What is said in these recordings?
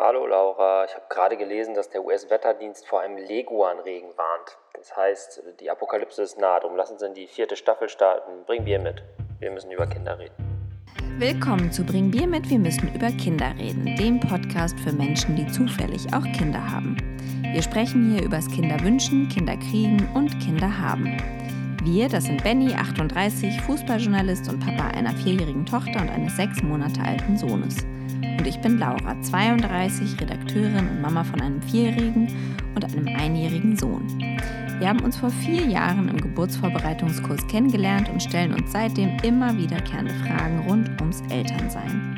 Hallo Laura, ich habe gerade gelesen, dass der US-Wetterdienst vor einem Leguanregen warnt. Das heißt, die Apokalypse ist nah. Darum lassen Sie in die vierte Staffel starten. Bring Bier mit. Wir müssen über Kinder reden. Willkommen zu Bring Bier mit, wir müssen über Kinder reden, dem Podcast für Menschen, die zufällig auch Kinder haben. Wir sprechen hier übers Kinderwünschen, Kinderkriegen und Kinder haben. Wir, das sind Benny, 38, Fußballjournalist und Papa einer vierjährigen Tochter und eines sechs Monate alten Sohnes. Und ich bin Laura, 32, Redakteurin und Mama von einem vierjährigen und einem einjährigen Sohn. Wir haben uns vor vier Jahren im Geburtsvorbereitungskurs kennengelernt und stellen uns seitdem immer wiederkehrende Fragen rund ums Elternsein.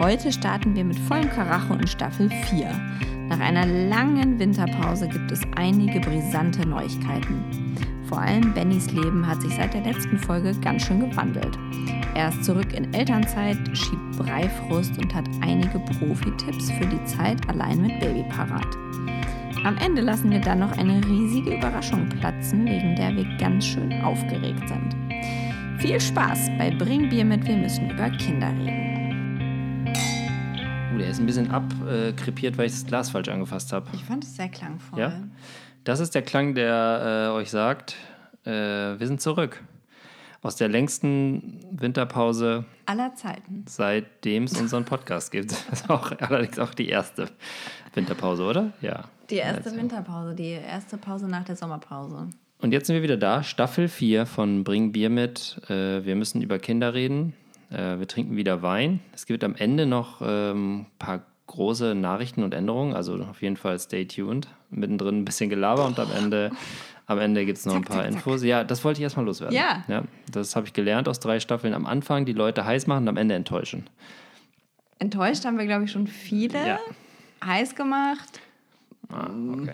Heute starten wir mit vollem Karacho in Staffel 4. Nach einer langen Winterpause gibt es einige brisante Neuigkeiten. Vor allem Bennys Leben hat sich seit der letzten Folge ganz schön gewandelt. Er ist zurück in Elternzeit, schiebt Breifrust und hat einige Profi-Tipps für die Zeit allein mit Baby parat. Am Ende lassen wir dann noch eine riesige Überraschung platzen, wegen der wir ganz schön aufgeregt sind. Viel Spaß bei Bring Bier mit, wir müssen über Kinder reden. Oh, der ist ein bisschen abkrepiert, weil ich das Glas falsch angefasst habe. Ich fand es sehr klangvoll. Ja? Das ist der Klang, der äh, euch sagt, äh, wir sind zurück. Aus der längsten Winterpause Aller Zeiten. seitdem es unseren Podcast gibt. Das ist auch, allerdings auch die erste Winterpause, oder? Ja. Die erste Winterpause, die erste Pause nach der Sommerpause. Und jetzt sind wir wieder da, Staffel 4 von Bring Bier mit. Äh, wir müssen über Kinder reden. Äh, wir trinken wieder Wein. Es gibt am Ende noch ein ähm, paar große Nachrichten und Änderungen. Also auf jeden Fall stay tuned. Mittendrin ein bisschen Gelaber und am Ende, am Ende gibt es noch ein paar zack, zack. Infos. Ja, das wollte ich erstmal loswerden. Ja. ja das habe ich gelernt aus drei Staffeln. Am Anfang die Leute heiß machen und am Ende enttäuschen. Enttäuscht haben wir, glaube ich, schon viele. Ja. Heiß gemacht. Ah, okay.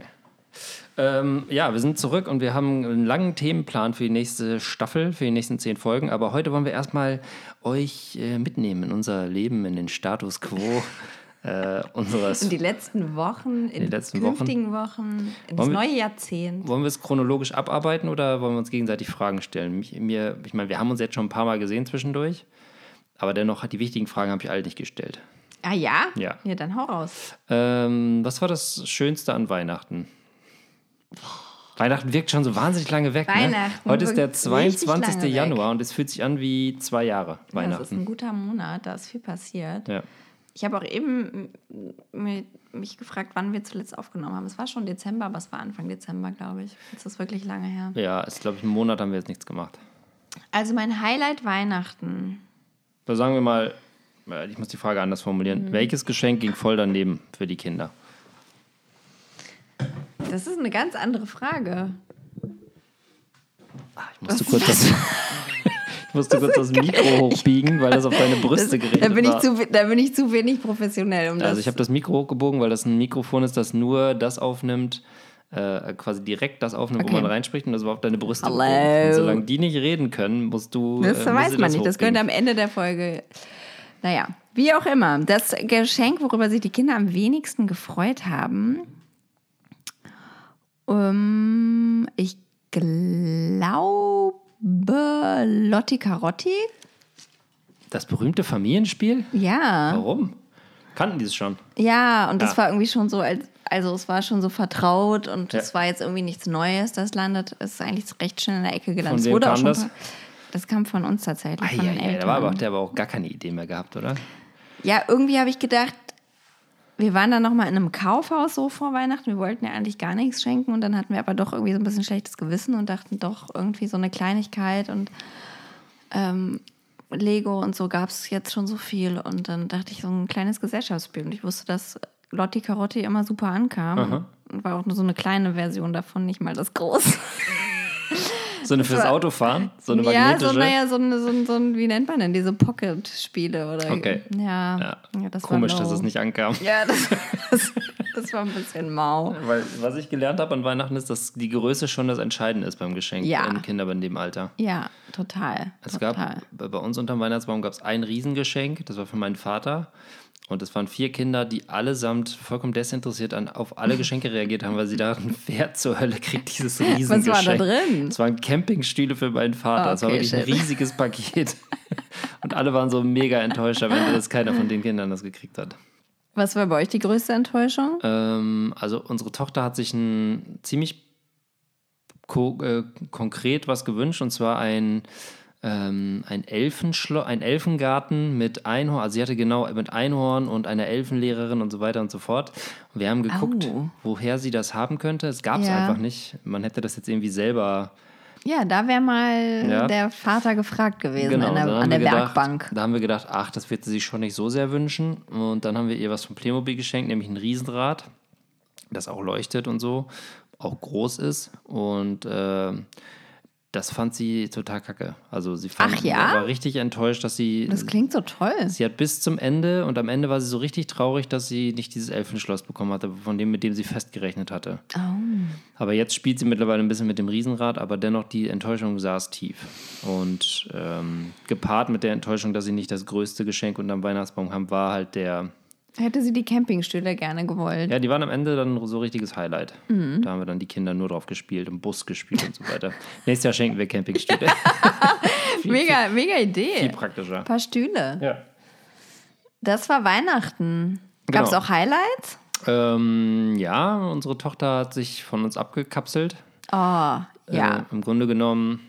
Ähm, ja, wir sind zurück und wir haben einen langen Themenplan für die nächste Staffel, für die nächsten zehn Folgen. Aber heute wollen wir erstmal euch äh, mitnehmen in unser Leben, in den Status quo äh, unseres. In die letzten Wochen, in die letzten künftigen Wochen, in das Wollen wir- neue Jahrzehnt. Wollen wir es chronologisch abarbeiten oder wollen wir uns gegenseitig Fragen stellen? Mich, mir, ich meine, wir haben uns jetzt schon ein paar Mal gesehen zwischendurch, aber dennoch hat die wichtigen Fragen habe ich alle nicht gestellt. Ah ja? Ja. Ja, dann hau raus. Ähm, was war das Schönste an Weihnachten? Weihnachten wirkt schon so wahnsinnig lange weg. Ne? Weihnachten Heute ist der wirkt richtig 22. lange weg. Januar und es fühlt sich an wie zwei Jahre Ja, das ist Weihnachten. ein guter Monat, da ist viel passiert. Ja. Ich habe auch eben mi- mich gefragt, wann wir zuletzt aufgenommen haben. Es war schon Dezember, aber es war Anfang Dezember, glaube ich. Das ist wirklich lange her. ja, ist glaube ich einen Monat haben wir jetzt nichts gemacht. Also mein Highlight Weihnachten. Da sagen wir mal, äh, ich muss die Frage anders formulieren. Mhm. Welches Geschenk ging voll daneben für die Kinder? Das ist eine ganz andere Frage. Ich musste kurz das, musste kurz das Mikro hochbiegen, weil das auf deine Brüste Das, geredet da, bin ich war. zu, da bin ich zu wenig professionell, um das Also ich habe das Mikro hochgebogen, weil das ein Mikrofon ist, das nur das aufnimmt, äh, quasi direkt das aufnimmt, Okay. wo man reinspricht und das war auf deine Brüste gebogen. Und solange die nicht reden können, musst du. Das äh, musst weiß du man nicht. Das könnte am Ende der Folge. Naja, wie auch immer. Das Geschenk, worüber sich die Kinder am wenigsten gefreut haben, ähm, ich glaube Lotti Carotti. Das berühmte Familienspiel? Ja. Warum? Kannten die es schon? Ja, und das Ja. war irgendwie schon so, als, also es war schon so vertraut und Ja. es war jetzt irgendwie nichts Neues. Das landet, ist eigentlich recht schnell in der Ecke gelandet. Von Es wem wurde auch kam schon das? paar- das kam von uns tatsächlich, Ah, von ja, den ja, Eltern. da war aber, der aber auch gar keine Idee mehr gehabt, oder? Ja, irgendwie habe ich gedacht, wir waren dann nochmal in einem Kaufhaus so vor Weihnachten. Wir wollten ja eigentlich gar nichts schenken und dann hatten wir aber doch irgendwie so ein bisschen schlechtes Gewissen und dachten doch irgendwie so eine Kleinigkeit und ähm, Lego und so gab es jetzt schon so viel. Und dann dachte ich, so ein kleines Gesellschaftsspiel. Und ich wusste, dass Lotti Carotti immer super ankam. Aha. Und war auch nur so eine kleine Version davon, nicht mal das groß. So eine fürs Autofahren? So eine ja, magnetische? so, naja, so, eine, so, ein- so ein, wie nennt man denn, diese Pocket-Spiele oder Okay. Ja, Ja. ja das Komisch, dass es nicht ankam. Ja, das, das, das war ein bisschen mau. Weil, was ich gelernt habe an Weihnachten ist, dass die Größe schon das Entscheidende ist beim Geschenk Ja. in Kindern in dem Alter. Ja, total. Es total. gab bei bei uns unterm Weihnachtsbaum gab es ein Riesengeschenk, das war für meinen Vater. Und es waren vier Kinder, die allesamt vollkommen desinteressiert an, auf alle Geschenke reagiert haben, weil sie dachten, wer zur Hölle kriegt dieses Riesengeschenk? Was war da drin? Es waren Campingstühle für meinen Vater. Ah, Es war okay, wirklich ein shit. riesiges Paket. Und alle waren so mega enttäuscht am Ende, dass keiner von den Kindern das gekriegt hat. Was war bei euch die größte Enttäuschung? Ähm, also unsere Tochter hat sich ein ziemlich ko äh, konkret was gewünscht und zwar ein ähm, ein, Elfenschlo ein Elfengarten mit Einhorn. Also sie hatte genau mit Einhorn und einer Elfenlehrerin und so weiter und so fort. Und wir haben geguckt, Au. woher sie das haben könnte. Es gab es Ja. einfach nicht. Man hätte das jetzt irgendwie selber. Ja, da wäre mal Ja. der Vater gefragt gewesen Genau, an der, an der gedacht, Werkbank. Da haben wir gedacht, ach, das wird sie sich schon nicht so sehr wünschen. Und dann haben wir ihr was von Playmobil geschenkt, nämlich ein Riesenrad, das auch leuchtet und so, auch groß ist. Und äh, das fand sie total kacke. Also sie fand, Ach ja? war richtig enttäuscht, dass sie. Das klingt so toll. Sie hat bis zum Ende und am Ende war sie so richtig traurig, dass sie nicht dieses Elfenschloss bekommen hatte, von dem, mit dem sie festgerechnet hatte. Oh. Aber jetzt spielt sie mittlerweile ein bisschen mit dem Riesenrad, aber dennoch die Enttäuschung saß tief. Und ähm, gepaart mit der Enttäuschung, dass sie nicht das größte Geschenk unterm Weihnachtsbaum haben, war halt der. Hätte sie die Campingstühle gerne gewollt. Ja, die waren am Ende dann so richtiges Highlight. Mhm. Da haben wir dann die Kinder nur drauf gespielt, im Bus gespielt und so weiter. Nächstes Jahr schenken wir Campingstühle. Mega, mega Viel Idee. praktischer. Ein paar Stühle. Ja. Das war Weihnachten. Gab es Genau. auch Highlights? Ähm, ja, unsere Tochter hat sich von uns abgekapselt. Oh, ja. Äh, Im Grunde genommen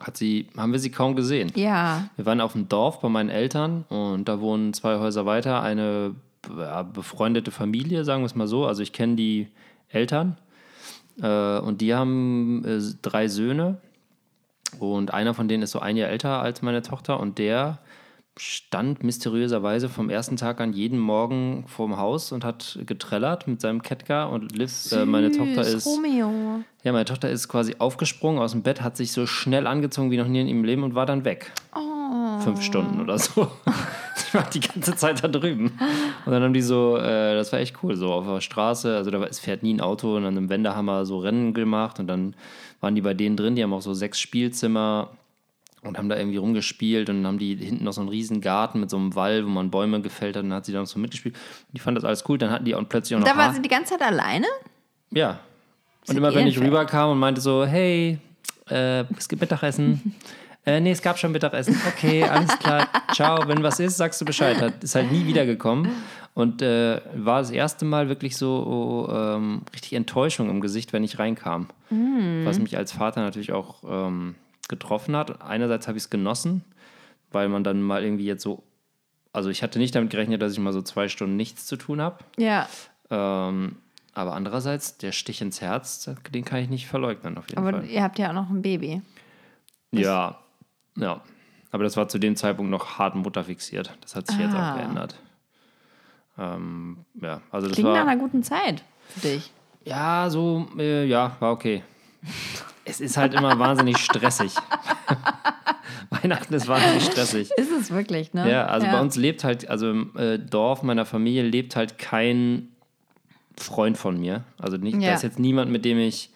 hat sie, haben wir sie kaum gesehen. Ja. Wir waren auf dem Dorf bei meinen Eltern und da wohnen zwei Häuser weiter eine befreundete Familie, sagen wir es mal so. Also ich kenne die Eltern äh, und die haben äh, drei Söhne und einer von denen ist so ein Jahr älter als meine Tochter und der stand mysteriöserweise vom ersten Tag an jeden Morgen vorm Haus und hat getrellert mit seinem Catcar und Liv, äh, meine Tochter ist Romeo. ja, meine Tochter ist quasi aufgesprungen aus dem Bett, hat sich so schnell angezogen wie noch nie in ihrem Leben und war dann weg. Fünf Stunden oder so. Die war die ganze Zeit da drüben. Und dann haben die so, äh, das war echt cool, so auf der Straße, also da war, es fährt nie ein Auto und an einem Wendehammer so Rennen gemacht und dann waren die bei denen drin, die haben auch so sechs Spielzimmer und haben da irgendwie rumgespielt und dann haben die hinten noch so einen riesen Garten mit so einem Wall, wo man Bäume gefällt hat und dann hat sie da noch so mitgespielt. Und die fand das alles cool, dann hatten die auch plötzlich auch noch Da war Haar- sie die ganze Zeit alleine? ja. Und immer wenn ich rüberkam und meinte so, hey, äh, es gibt Mittagessen. äh, nee, es gab schon Mittagessen. Okay, alles klar. Ciao. Wenn was ist, sagst du Bescheid. Hat, ist halt nie wiedergekommen. Und äh, war das erste Mal wirklich so ähm, richtig Enttäuschung im Gesicht, wenn ich reinkam. Was mich als Vater natürlich auch ähm, getroffen hat. Einerseits habe ich es genossen, weil man dann mal irgendwie jetzt so, also ich hatte nicht damit gerechnet, dass ich mal so zwei Stunden nichts zu tun habe. Ja. Ähm, aber andererseits, der Stich ins Herz, den kann ich nicht verleugnen, auf jeden Aber Fall. ihr habt ja auch noch ein Baby. Ja, ja. Aber das war zu dem Zeitpunkt noch hart mutterfixiert. Das hat sich jetzt Ah. auch geändert. Ähm, ja, also das Klingt nach war. einer guten Zeit für dich. Ja, so, äh, ja, war okay. Es ist halt immer wahnsinnig stressig. Weihnachten ist wahnsinnig stressig. Ist es wirklich, ne? Ja, also bei uns lebt halt, also im äh, Dorf meiner Familie lebt halt kein Freund von mir. Also nicht, da Ja. ist jetzt niemand, mit dem ich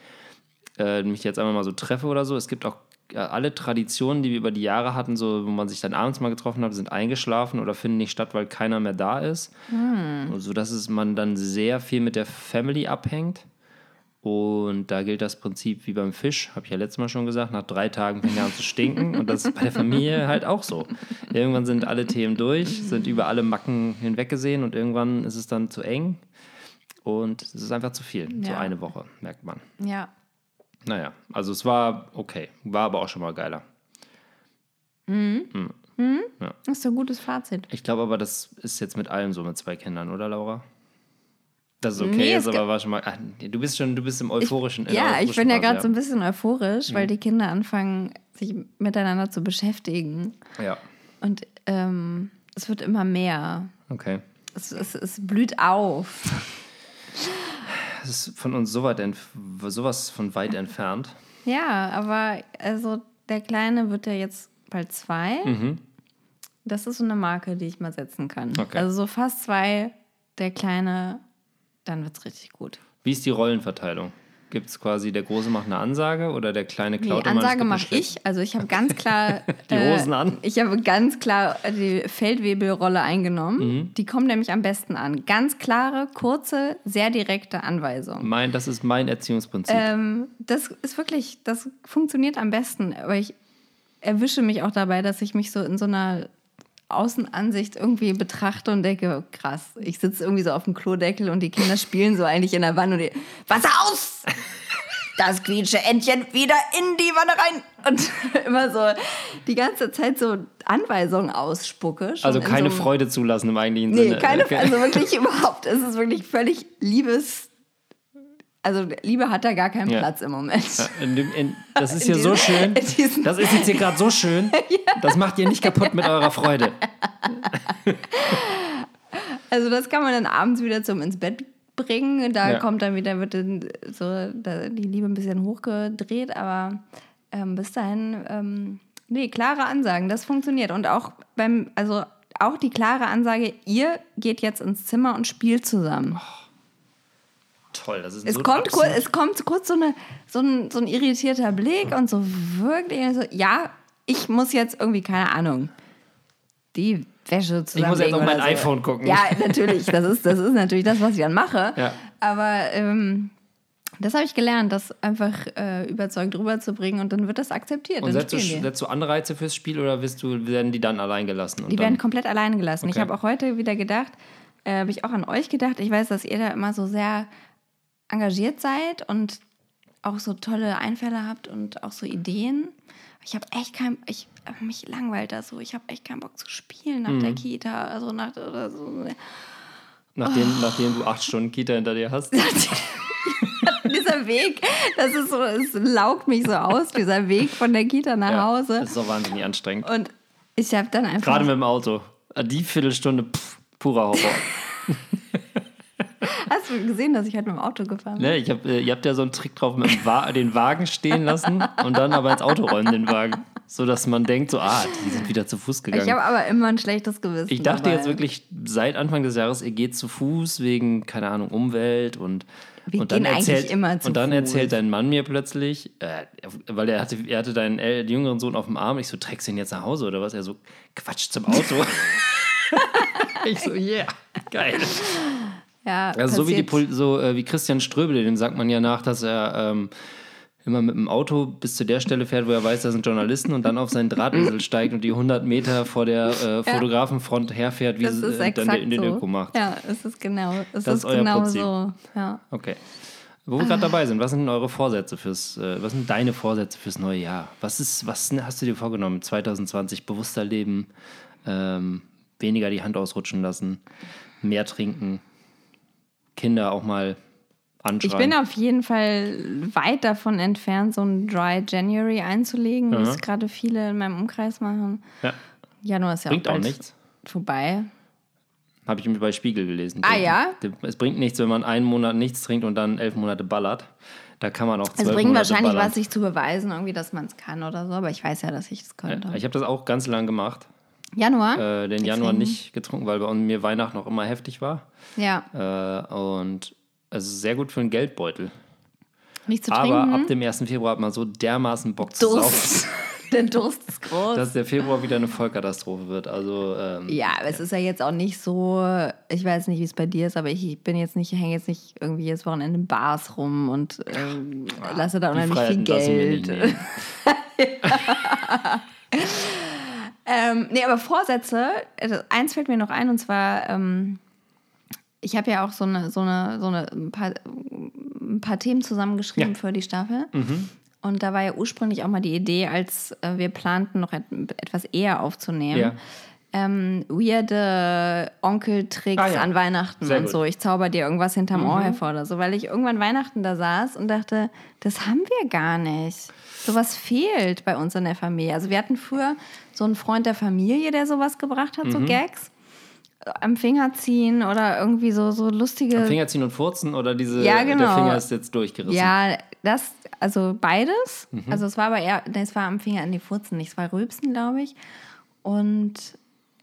äh, mich jetzt einmal mal so treffe oder so. Es gibt auch alle Traditionen, die wir über die Jahre hatten, so wo man sich dann abends mal getroffen hat, sind eingeschlafen oder finden nicht statt, weil keiner mehr da ist. Hm. So dass es man dann sehr viel mit der Family abhängt. Und da gilt das Prinzip wie beim Fisch, habe ich ja letztes Mal schon gesagt, nach drei Tagen fängt er an zu stinken. Und das ist bei der Familie halt auch so. Irgendwann sind alle Themen durch, sind über alle Macken hinweggesehen und irgendwann ist es dann zu eng. Und es ist einfach zu viel. So Ja. eine Woche, merkt man. Ja. Naja, also es war okay, war aber auch schon mal geiler. Das ist ein gutes Fazit. Ich glaube aber, das ist jetzt mit allem so mit zwei Kindern, oder Laura? Dass es okay Nee, ist, aber war schon mal. Ach, du bist schon, du bist im euphorischen. in der Ja, ich bin ja gerade so ein bisschen euphorisch, weil die Kinder anfangen, sich miteinander zu beschäftigen. Ja, Und ähm, es wird immer mehr. okay. Es, es, es blüht auf. Das ist von uns so weit sowas von weit entfernt. Ja, aber also der Kleine wird ja jetzt bald zwei. Das ist so eine Marke, die ich mal setzen kann. Okay. Also so fast zwei, der Kleine, dann wird es richtig gut. Wie ist die Rollenverteilung? Gibt es quasi, der Große macht eine Ansage oder der Kleine klaut immer das Ansage mache ich. Also ich habe ganz klar Die äh, Hosen an? Ich habe ganz klar die Feldwebelrolle eingenommen. Mhm. Die kommt nämlich am besten an. Ganz klare, kurze, sehr direkte Anweisung. Mein, das ist mein Erziehungsprinzip. Ähm, das ist wirklich, das funktioniert am besten. Aber ich erwische mich auch dabei, dass ich mich so in so einer Außenansicht irgendwie betrachte und denke, krass, ich sitze irgendwie so auf dem Klodeckel und die Kinder spielen so eigentlich in der Wanne und die, Wasser aus! Das quietsche Entchen wieder in die Wanne rein! Und immer so die ganze Zeit so Anweisungen ausspucke. Also in keine so Freude zulassen im eigentlichen Nee, Sinne. keine, Okay. also wirklich überhaupt. Es ist wirklich völlig Liebes. Also Liebe hat da gar keinen Ja. Platz im Moment. In dem, in, das ist hier so schön. Das ist jetzt hier gerade so schön. Das macht ihr nicht kaputt mit eurer Freude. Also das kann man dann abends wieder zum ins Bett bringen. Da Ja. kommt dann wieder, wird dann so da, die Liebe ein bisschen hochgedreht, aber ähm, bis dahin, ähm, nee, klare Ansagen, das funktioniert. Und auch beim, also auch die klare Ansage, ihr geht jetzt ins Zimmer und spielt zusammen. Toll, das ist Es so kommt, kurz, es kommt kurz so, eine, so, ein, so ein irritierter Blick und so wirklich so, ja, ich muss jetzt irgendwie, keine Ahnung, die Wäsche zusammenlegen muss jetzt auf mein so. iPhone gucken. Ja, natürlich, das ist, das ist natürlich das, was ich dann mache. Ja. Aber ähm, das habe ich gelernt, das einfach äh, überzeugt rüberzubringen und dann wird das akzeptiert. Und setzt du, setzt du Anreize fürs Spiel oder wirst du, werden die dann allein gelassen? Die dann, werden komplett alleine gelassen. Ich Okay. habe auch heute wieder gedacht, äh, habe ich auch an euch gedacht. Ich weiß, dass ihr da immer so sehr engagiert seid und auch so tolle Einfälle habt und auch so Ideen. Ich habe echt kein, ich mich langweilt das so. Ich habe echt keinen Bock zu spielen nach Mhm. der Kita, also nach oder so. nachdem, Oh. nachdem du acht Stunden Kita hinter dir hast. dieser Weg, das ist so, es laugt mich so aus, dieser Weg von der Kita nach Ja, Hause. Das ist doch wahnsinnig anstrengend. Und ich habe dann einfach. Gerade mit dem Auto. Die Viertelstunde, pff, purer Horror. hast du gesehen, dass ich halt mit dem Auto gefahren bin? ne, ich hab, äh, ihr habt ja so einen Trick drauf, mit Wa den Wagen stehen lassen und dann aber ins Auto räumen, den Wagen. So dass man denkt, so, ah, die sind wieder zu Fuß Ich gegangen. habe aber immer ein schlechtes Gewissen. Ich dachte dabei. jetzt wirklich seit Anfang des Jahres, ihr geht zu Fuß wegen, keine Ahnung, Umwelt und. Wir und dann erzählt, immer zu Und dann Fuß. erzählt dein Mann mir plötzlich, äh, weil er hatte, er hatte deinen äh, jüngeren Sohn auf dem Arm, ich so, trägst du ihn jetzt nach Hause oder was? Er so, Quatsch zum Auto. ich so, yeah, geil. Ja, Also so wie, die, so, äh, wie Christian Ströbele, dem sagt man ja nach, dass er ähm, immer mit dem Auto bis zu der Stelle fährt, wo er weiß, da sind Journalisten und dann auf seinen Drahtesel steigt und die 100 Meter vor der äh, Fotografenfront herfährt, wie es äh, dann in den so. Öko macht. Ja, es ist genau, es Das ist euer genau Prinzip. so. Ja. Okay. Wo wir gerade dabei sind, was sind eure Vorsätze fürs, äh, was sind deine Vorsätze fürs neue Jahr? Was ist, was hast du dir vorgenommen? 2020 bewusster leben, ähm, weniger die Hand ausrutschen lassen, mehr trinken, Kinder auch mal anschreien. Ich bin auf jeden Fall weit davon entfernt, so ein Dry January einzulegen, wie Aha. es gerade viele in meinem Umkreis machen. ja, Januar ist ja bringt auch, auch nichts. vorbei. Habe ich mir bei Spiegel gelesen. Ah, ja? Es bringt nichts, wenn man einen Monat nichts trinkt und dann elf Monate ballert. Da kann man auch zwölf Es bringt Monate wahrscheinlich ballern. was, sich zu beweisen, irgendwie, dass man es kann oder so, aber ich weiß ja, dass ich es könnte. Ja, ich habe das auch ganz lang gemacht. Januar? Äh, den Januar Deswegen. nicht getrunken, weil bei mir Weihnachten noch immer heftig war. Ja, Äh, und es ist sehr gut für den Geldbeutel. nicht zu Aber trinken. ab dem 1. Februar hat man so dermaßen Bock zu saufen, Durst. Der Durst ist groß. dass der Februar wieder eine Vollkatastrophe wird. Also ähm, Ja, aber es ist ja jetzt auch nicht so, ich weiß nicht, wie es bei dir ist, aber ich, bin jetzt nicht, hänge jetzt nicht irgendwie jedes Wochenende in Bars rum und ähm, lasse da unheimlich viel Geld. nehmen. Ähm, nee, aber Vorsätze, also eins fällt mir noch ein und zwar, ähm, ich habe ja auch so eine, so eine, so eine ein paar, ein paar Themen zusammengeschrieben Ja. Mhm. für die Staffel. Und da war ja ursprünglich auch mal die Idee, als äh, wir planten, noch et etwas eher aufzunehmen. Ja. Ähm, weirde Onkeltricks Ah, ja. an Weihnachten Sehr und gut. so. Ich zauber dir irgendwas hinterm Ohr hervor oder so, weil ich irgendwann Weihnachten da saß und dachte, das haben wir gar nicht. Sowas fehlt bei uns in der Familie. Also wir hatten früher so einen Freund der Familie, der sowas gebracht hat, Mhm. so Gags. Am Finger ziehen oder irgendwie so, so lustige. Finger ziehen und furzen oder diese, Ja, der genau. Finger ist jetzt durchgerissen. Ja, das, also beides. Mhm. Also es war aber eher, nee, es war am Finger an die Furzen, nicht, es war Rülpsen, glaube ich. Und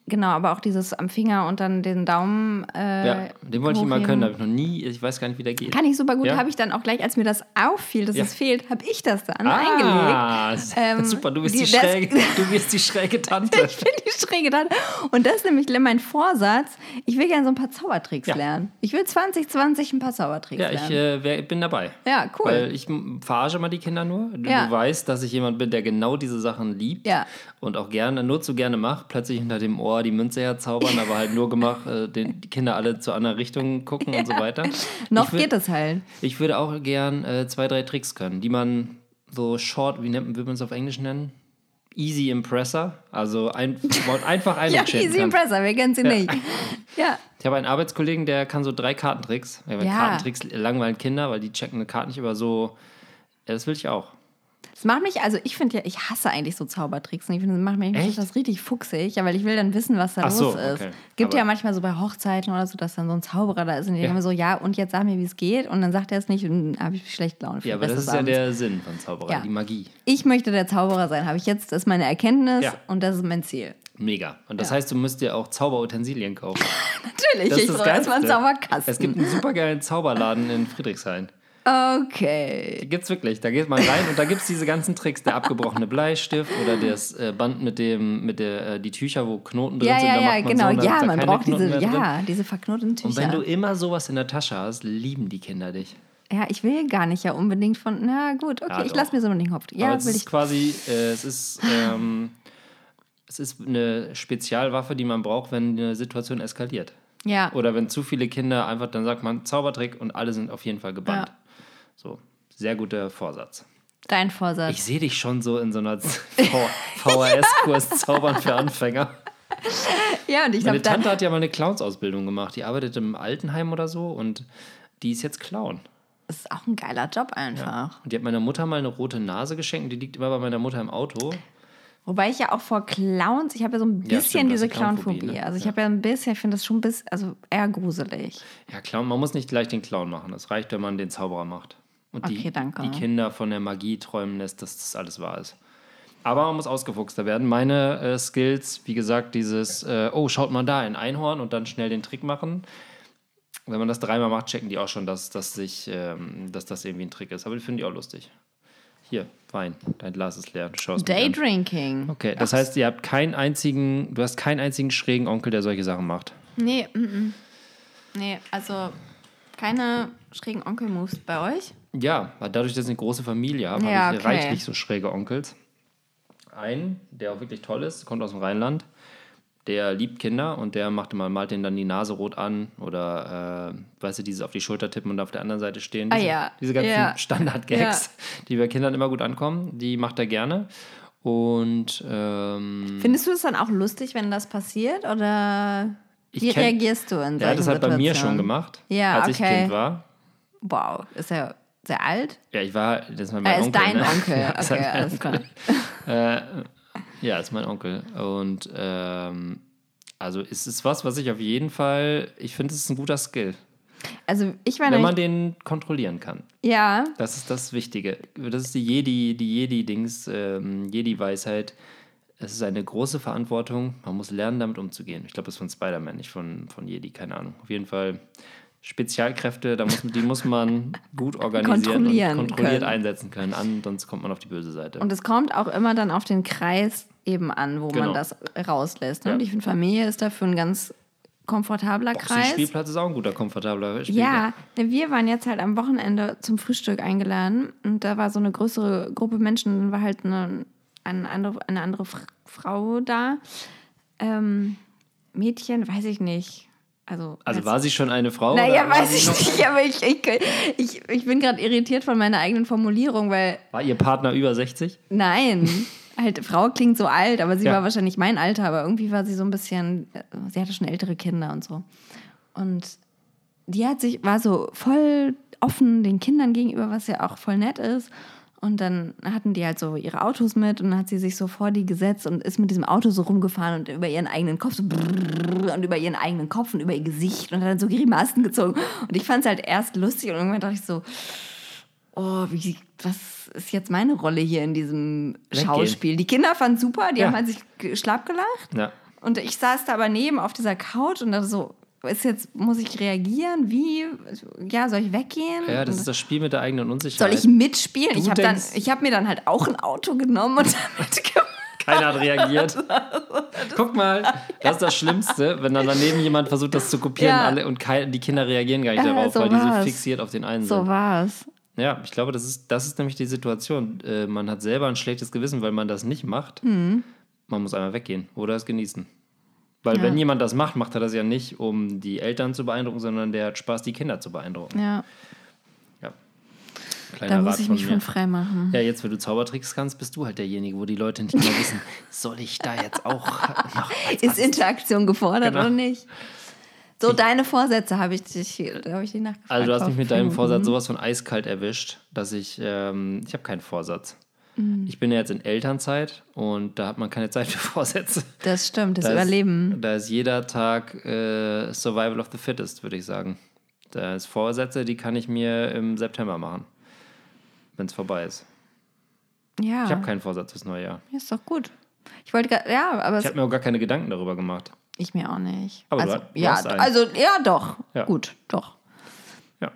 genau, aber auch dieses am Finger und dann den Daumen. Äh, Ja, den wollte ich immer können, da habe ich noch nie, ich weiß gar nicht, wie der geht. Kann ich super gut, Ja? habe ich dann auch gleich, als mir das auffiel, dass Ja. es fehlt, habe ich das dann eingelegt. ah, Ähm, super, du bist die, die- das- schräge, du bist die schräge Tante. Ich bin die schräge dann. Und das ist nämlich mein Vorsatz. Ich will gerne so ein paar Zaubertricks Ja. lernen. Ich will 2020 ein paar Zaubertricks Ja, ich lernen. äh, bin dabei. Ja, cool. Weil ich verarsche mal die Kinder nur. Du, du weißt, dass ich jemand bin, der genau diese Sachen liebt und auch gerne, nur zu gerne macht. Plötzlich hinter dem Ohr oh, die Münze herzaubern, aber halt nur gemacht, äh, den, die Kinder alle zu anderen Richtungen gucken und so weiter. Noch würd- geht es halt. Ich würde auch gern äh, zwei, drei Tricks können, die man so short, wie nennt, würde man es auf Englisch nennen? Easy Impressor, also ein, einfach Ja, Eindruck schenken Easy kann. Impressor, wer kennt sie nicht? Ja. Ich habe einen Arbeitskollegen, der kann so drei Kartentricks. Ja, Ja. Kartentricks langweilen Kinder, weil die checken eine Karte nicht, aber so, ja, das will ich auch. Das macht mich, also ich finde ja, ich hasse eigentlich so Zaubertricks. Ich finde, das macht mich Echt? das richtig fuchsig, ja, weil ich will dann wissen, was da Ach los so, ist. okay. Gibt Aber- ja manchmal so bei Hochzeiten oder so, dass dann so ein Zauberer da ist und die Ja. haben so, ja, und jetzt sag mir, wie es geht. Und dann sagt er es nicht und dann habe ich schlecht Laune für Ja, aber das ist ja Abends. der Sinn von Zauberei, Ja. die Magie. Ich möchte der Zauberer sein, habe ich jetzt, das ist meine Erkenntnis Ja. und das ist mein Ziel. Mega. Und das Ja. heißt, du müsst dir auch Zauberutensilien kaufen. Natürlich, Das ich brauche erstmal einen. Zauberkasten. Es gibt einen supergeilen Zauberladen in Friedrichshain. Okay. Die gibt's wirklich. Da geht man rein und da gibt's diese ganzen Tricks. Der abgebrochene Bleistift oder das äh, Band mit dem, mit der, äh, die Tücher, wo Knoten drin Ja, sind. ja, ja, genau. so, ja, man braucht Knoten diese, ja, diese verknoteten Tücher. Und wenn du immer sowas in der Tasche hast, lieben die Kinder dich. ja, ich will gar nicht ja unbedingt von, na gut, okay, Ja, ich doch. lasse mir so den Kopf. Aber Ja, es will ist ich. quasi, äh, es ist, ähm, es ist eine Spezialwaffe, die man braucht, wenn eine Situation eskaliert. Ja. Oder wenn zu viele Kinder einfach, dann sagt man Zaubertrick und alle sind auf jeden Fall gebannt. Ja. So, sehr guter Vorsatz. Dein Vorsatz. Ich sehe dich schon so in so einer VHS-Kurs Zaubern für Anfänger. ja, und ich Meine glaube, dann. Tante hat ja mal eine Clownsausbildung gemacht. Die arbeitet im Altenheim oder so und die ist jetzt Clown. Das ist auch ein geiler Job einfach. Und die hat meiner Mutter mal eine rote Nase geschenkt. Die liegt immer bei meiner Mutter im Auto. Wobei ich ja auch vor Clowns, ich habe ja so ein Ja, bisschen stimmt, das diese Clownphobie, Clownphobie. ne? Also ich Ja. habe ja ein bisschen, ich finde das schon ein bisschen, also eher gruselig. Ja, Clown, man muss nicht gleich den Clown machen. Es reicht, wenn man den Zauberer macht. Und die, Okay, danke. die Kinder von der Magie träumen lässt, dass das alles wahr ist. Aber man muss ausgefuchster werden. Meine äh, Skills, wie gesagt, dieses, äh, oh, schaut mal da, ein Einhorn und dann schnell den Trick machen. Wenn man das dreimal macht, checken die auch schon, dass, dass, sich, ähm, dass das irgendwie ein Trick ist. Aber die finden die auch lustig. Hier, Wein. Dein Glas ist leer. Du schaust. Daydrinking. Okay, das heißt, ihr habt keinen einzigen, du hast keinen einzigen schrägen Onkel, der solche Sachen macht. Nee, mm, mm. nee, also keine schrägen Onkel-Moves bei euch? Ja, weil dadurch, dass ich eine große Familie habe, Ja, habe ich okay. reichlich so schräge Onkels. Einen, der auch wirklich toll ist, kommt aus dem Rheinland. Der liebt Kinder und der macht immer, malt denen dann die Nase rot an oder, äh, weißt du, dieses auf die Schulter tippen und auf der anderen Seite stehen. Ah, Diese, ja. diese ganzen Ja. Standard-Gags, die bei Kindern immer gut ankommen, die macht er gerne. Und ähm, Findest du es dann auch lustig, wenn das passiert? Oder Ich wie kenn- reagierst du in solchen er hat das halt bei mir schon Situationen? gemacht, Ja, als ich okay. Kind war. Wow, ist er sehr alt? Ja, ich war, das ist mein Er ist Onkel. dein ne? Onkel. Ja, ist Okay, mein alles klar. Ja, ist mein Onkel. Und ähm, also es ist was, was ich auf jeden Fall, ich finde, es ist ein guter Skill, Also ich wenn meine, man den kontrollieren kann. ja, Das ist das Wichtige. Das ist die Jedi, die Jedi-Dings, ähm, Jedi-Weisheit. Es ist eine große Verantwortung. Man muss lernen, damit umzugehen. Ich glaube, das ist von Spider-Man, nicht von, von Jedi, keine Ahnung. Auf jeden Fall Spezialkräfte, da muss, die muss man gut organisieren Kontrollieren und kontrolliert können. einsetzen können. An, sonst kommt man auf die böse Seite. und es kommt auch immer dann auf den Kreis eben an, wo Genau. man das rauslässt. Ne? Ja. Und ich finde, Familie ist dafür ein ganz komfortabler Boxy Kreis. Spielplatz ist auch ein guter, komfortabler Spielplatz. Ja, denn wir waren jetzt halt am Wochenende zum Frühstück eingeladen und da war so eine größere Gruppe Menschen, dann war halt eine, eine andere, eine andere Fr- Frau da. Ähm, Mädchen, weiß ich nicht. Also, Also als- war sie schon eine Frau? Naja, weiß ich nicht, aber ich, ich, ich, ich bin gerade irritiert von meiner eigenen Formulierung, weil War ihr Partner über 60? nein, halt Frau klingt so alt, aber sie Ja. war wahrscheinlich mein Alter, aber irgendwie war sie so ein bisschen, äh, sie hatte schon ältere Kinder und so. Und die hat sich, war so voll offen den Kindern gegenüber, was ja auch voll nett ist. Und dann hatten die halt so ihre Autos mit und dann hat sie sich so vor die gesetzt und ist mit diesem Auto so rumgefahren und über ihren eigenen Kopf so und über ihren eigenen Kopf und über ihr Gesicht und hat dann so Grimassen gezogen. Und ich fand es halt erst lustig und irgendwann dachte ich so, oh, wie, was ist jetzt meine Rolle hier in diesem Weggehen. Schauspiel? Die Kinder fanden super, die Ja. haben halt sich schlapp gelacht. Ja. Und ich saß da aber neben auf dieser Couch und dachte so, ist jetzt, muss ich reagieren? Wie? Ja, soll ich weggehen? Ja, das Und ist das Spiel mit der eigenen soll Unsicherheit. ich mitspielen? Du ich habe dann, denkst- ich habe mir dann halt auch ein Auto genommen und damit gemacht. Keiner hat reagiert. Guck mal, das ist das Schlimmste, wenn dann daneben jemand versucht, das zu kopieren Ja. alle und die Kinder reagieren gar nicht Äh, darauf, so weil die so war's. fixiert auf den einen So sind. war's. Ja, ich glaube, das ist, das ist nämlich die Situation. Äh, man hat selber ein schlechtes Gewissen, weil man das nicht macht. Hm. Man muss einmal weggehen oder es genießen. Weil Ja. wenn jemand das macht, macht er das ja nicht, um die Eltern zu beeindrucken, sondern der hat Spaß, die Kinder zu beeindrucken. Ja, Ja. Kleiner da muss Rat ich von mich mir. von frei machen. Ja, jetzt, wenn du Zaubertricks kannst, bist du halt derjenige, wo die Leute nicht mehr wissen, soll ich da jetzt auch noch als Ist Interaktion gefordert Genau. oder nicht? So, deine Vorsätze habe ich dich, habe ich dich nachgefragt. Also du hast mich mit deinem Vorsatz sowas von eiskalt erwischt, dass ich, ähm, ich habe keinen Vorsatz. Mhm. Ich bin ja jetzt in Elternzeit und da hat man keine Zeit für Vorsätze. Das stimmt, das Da Überleben. Ist, da ist jeder Tag äh, Survival of the Fittest, würde ich sagen. Da ist Vorsätze, die kann ich mir im September machen, wenn es vorbei ist. Ja, Ich habe keinen Vorsatz fürs neue Jahr. ist doch gut. Ich wollte ja, aber Ich habe mir auch gar keine Gedanken darüber gemacht. ich mir auch nicht. Aber du also, hast- du ja, also, ja, doch. Ja. Gut, doch. Ja.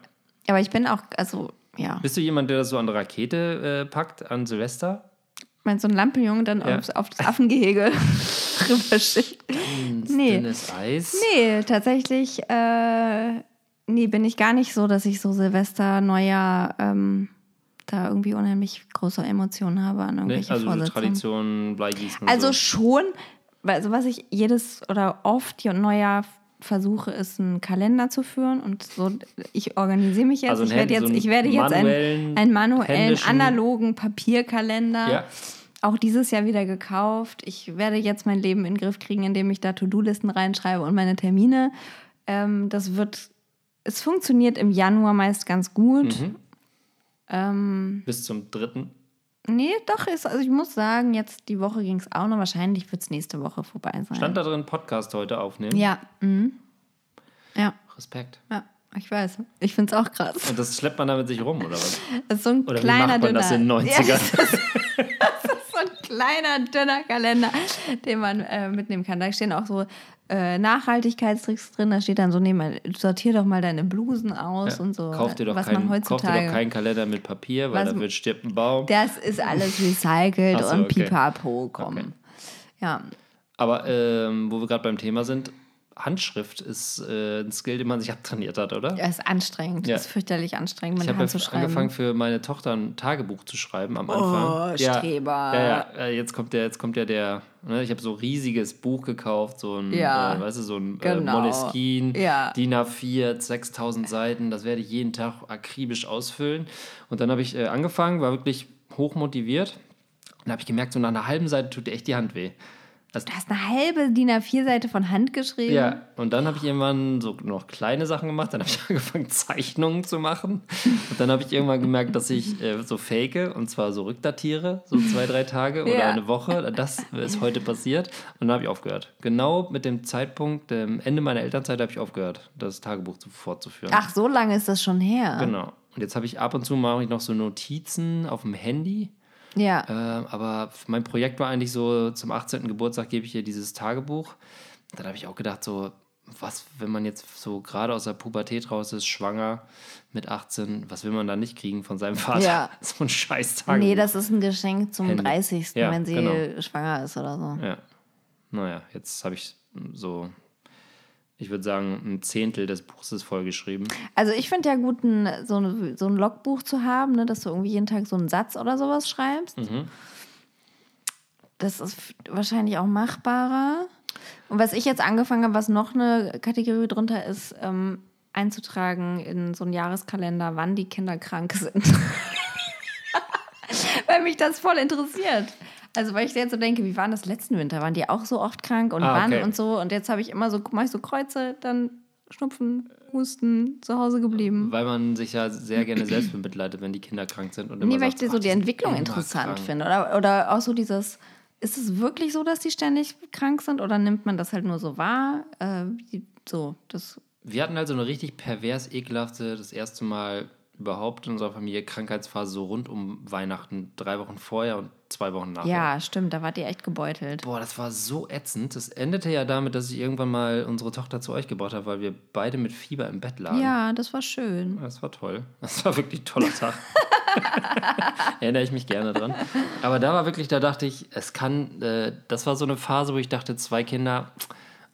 Aber ich bin auch, also, ja. Bist du jemand, der das so an der Rakete äh, packt, an Silvester? Wenn so ein Lampenjunge dann Ja. aufs, auf das Affengehege drüber schickt. Nee. Dünnes Eis? Nee, tatsächlich, äh, nee, bin ich gar nicht so, dass ich so Silvester, Neujahr, ähm, da irgendwie unheimlich große Emotionen habe an Nee, irgendwelche also so Vorsätze. Tradition, Bleigießen. Also so. schon, weil- also was ich jedes oder oft Neujahr versuche, ist einen Kalender zu führen und so, ich organisiere mich jetzt. Also ich, werde jetzt so einen ich werde jetzt einen, manuellen, einen manuellen, analogen Papierkalender. Ja. Auch dieses Jahr wieder gekauft. Ich werde jetzt mein Leben in den Griff kriegen, indem ich da To-Do-Listen reinschreibe und meine Termine. Ähm, das wird, es funktioniert im Januar meist ganz gut. Mhm. Ähm, Bis zum dritten. Nee, doch, ist, also ich muss sagen, jetzt die Woche ging es auch noch. Wahrscheinlich wird es nächste Woche vorbei sein. Stand da drin, Podcast heute aufnehmen. Ja. Mhm. Ja, Respekt. ja, ich weiß. Ich finde es auch krass. Und das schleppt man da mit sich rum, oder was? Das ist so ein Oder wie kleiner, macht man dünner. das in den 90ern? Ja, das, ist, das ist so ein kleiner, dünner Kalender, den man äh, mitnehmen kann. Da stehen auch so äh, Nachhaltigkeitstricks drin. Da steht dann so, nee, mal, sortier doch mal deine Blusen aus Ja. und so. kauf, dir doch was kein, man kauf dir doch keinen Kalender mit Papier, weil Was- da wird stirbt ein Baum. das ist alles recycelt so, und okay. pipapo, komm. Okay. Ja, Aber ähm, wo wir gerade beim Thema sind, Handschrift ist äh, ein Skill, den man sich abtrainiert hat, oder? ja, ist anstrengend. Ja. Ist fürchterlich anstrengend, mit Ich habe Hand zu schreiben. angefangen für meine Tochter ein Tagebuch zu schreiben am Anfang. Oh, ja, Streber. Ja, ja, äh, jetzt kommt der, jetzt kommt ja der, ne, ich habe so ein riesiges Buch gekauft, so ein, Ja, äh, weißt du, so ein genau. äh, Moleskine, Ja. DIN A4, 6000 Seiten, das werde ich jeden Tag akribisch ausfüllen. Und dann habe ich äh, angefangen, war wirklich hoch motiviert. Und dann habe ich gemerkt, so nach einer halben Seite tut dir echt die Hand weh. Also, Du hast eine halbe DIN A4-Seite von Hand geschrieben. ja, und dann habe ich irgendwann so noch kleine Sachen gemacht. Dann habe ich angefangen, Zeichnungen zu machen. Und dann habe ich irgendwann gemerkt, dass ich äh, so fake und zwar so rückdatiere, so zwei, drei Tage oder Ja. eine Woche. Das ist heute passiert. Und dann habe ich aufgehört. Genau mit dem Zeitpunkt, dem Ende meiner Elternzeit, habe ich aufgehört, das Tagebuch zu, fortzuführen. Ach, so lange ist das schon her. Genau. Und jetzt habe ich ab und zu mache ich noch so Notizen auf dem Handy. Ja. Ähm, aber mein Projekt war eigentlich so, zum 18. Geburtstag gebe ich ihr dieses Tagebuch. Dann habe ich auch gedacht, so, was, wenn man jetzt so gerade aus der Pubertät raus ist, schwanger mit 18, was will man da nicht kriegen von seinem Vater? Ja. So ein scheiß Tagebuch. Nee, das ist ein Geschenk zum Handy. 30., Ja, wenn sie genau. schwanger ist oder so. Ja. Naja, jetzt habe ich so, ich würde sagen, ein Zehntel des Buches ist vollgeschrieben. Also ich finde ja gut, ein, so, ein, so ein Logbuch zu haben, ne, dass du irgendwie jeden Tag so einen Satz oder sowas schreibst. Mhm. Das ist wahrscheinlich auch machbarer. Und was ich jetzt angefangen habe, was noch eine Kategorie drunter ist, ähm, einzutragen in so einen Jahreskalender, wann die Kinder krank sind. weil mich das voll interessiert. Also weil ich jetzt so denke, wie waren das letzten Winter? Waren die auch so oft krank und Ah, wann okay. und so? Und jetzt habe ich immer so, mache ich so Kreuze, dann Schnupfen, Husten, zu Hause geblieben. Weil man sich ja sehr gerne selbst bemitleidet, wenn die Kinder krank sind. Und Nee, weil sagt, ich so "Ach, die Entwicklung interessant krank." finde. Oder, oder auch so dieses, ist es wirklich so, dass die ständig krank sind oder nimmt man das halt nur so wahr? Äh, so, das. Wir hatten also eine richtig pervers ekelhafte, das erste Mal überhaupt in unserer Familie Krankheitsphase so rund um Weihnachten, drei Wochen vorher und zwei Wochen nachher. Ja, stimmt, da wart ihr echt gebeutelt. Boah, das war so ätzend. Das endete ja damit, dass ich irgendwann mal unsere Tochter zu euch gebracht habe, weil wir beide mit Fieber im Bett lagen. Ja, das war schön. Das war toll. Das war wirklich ein toller Tag. Erinnere ich mich gerne dran. Aber da war wirklich, da dachte ich, es kann, äh, das war so eine Phase, wo ich dachte, zwei Kinder,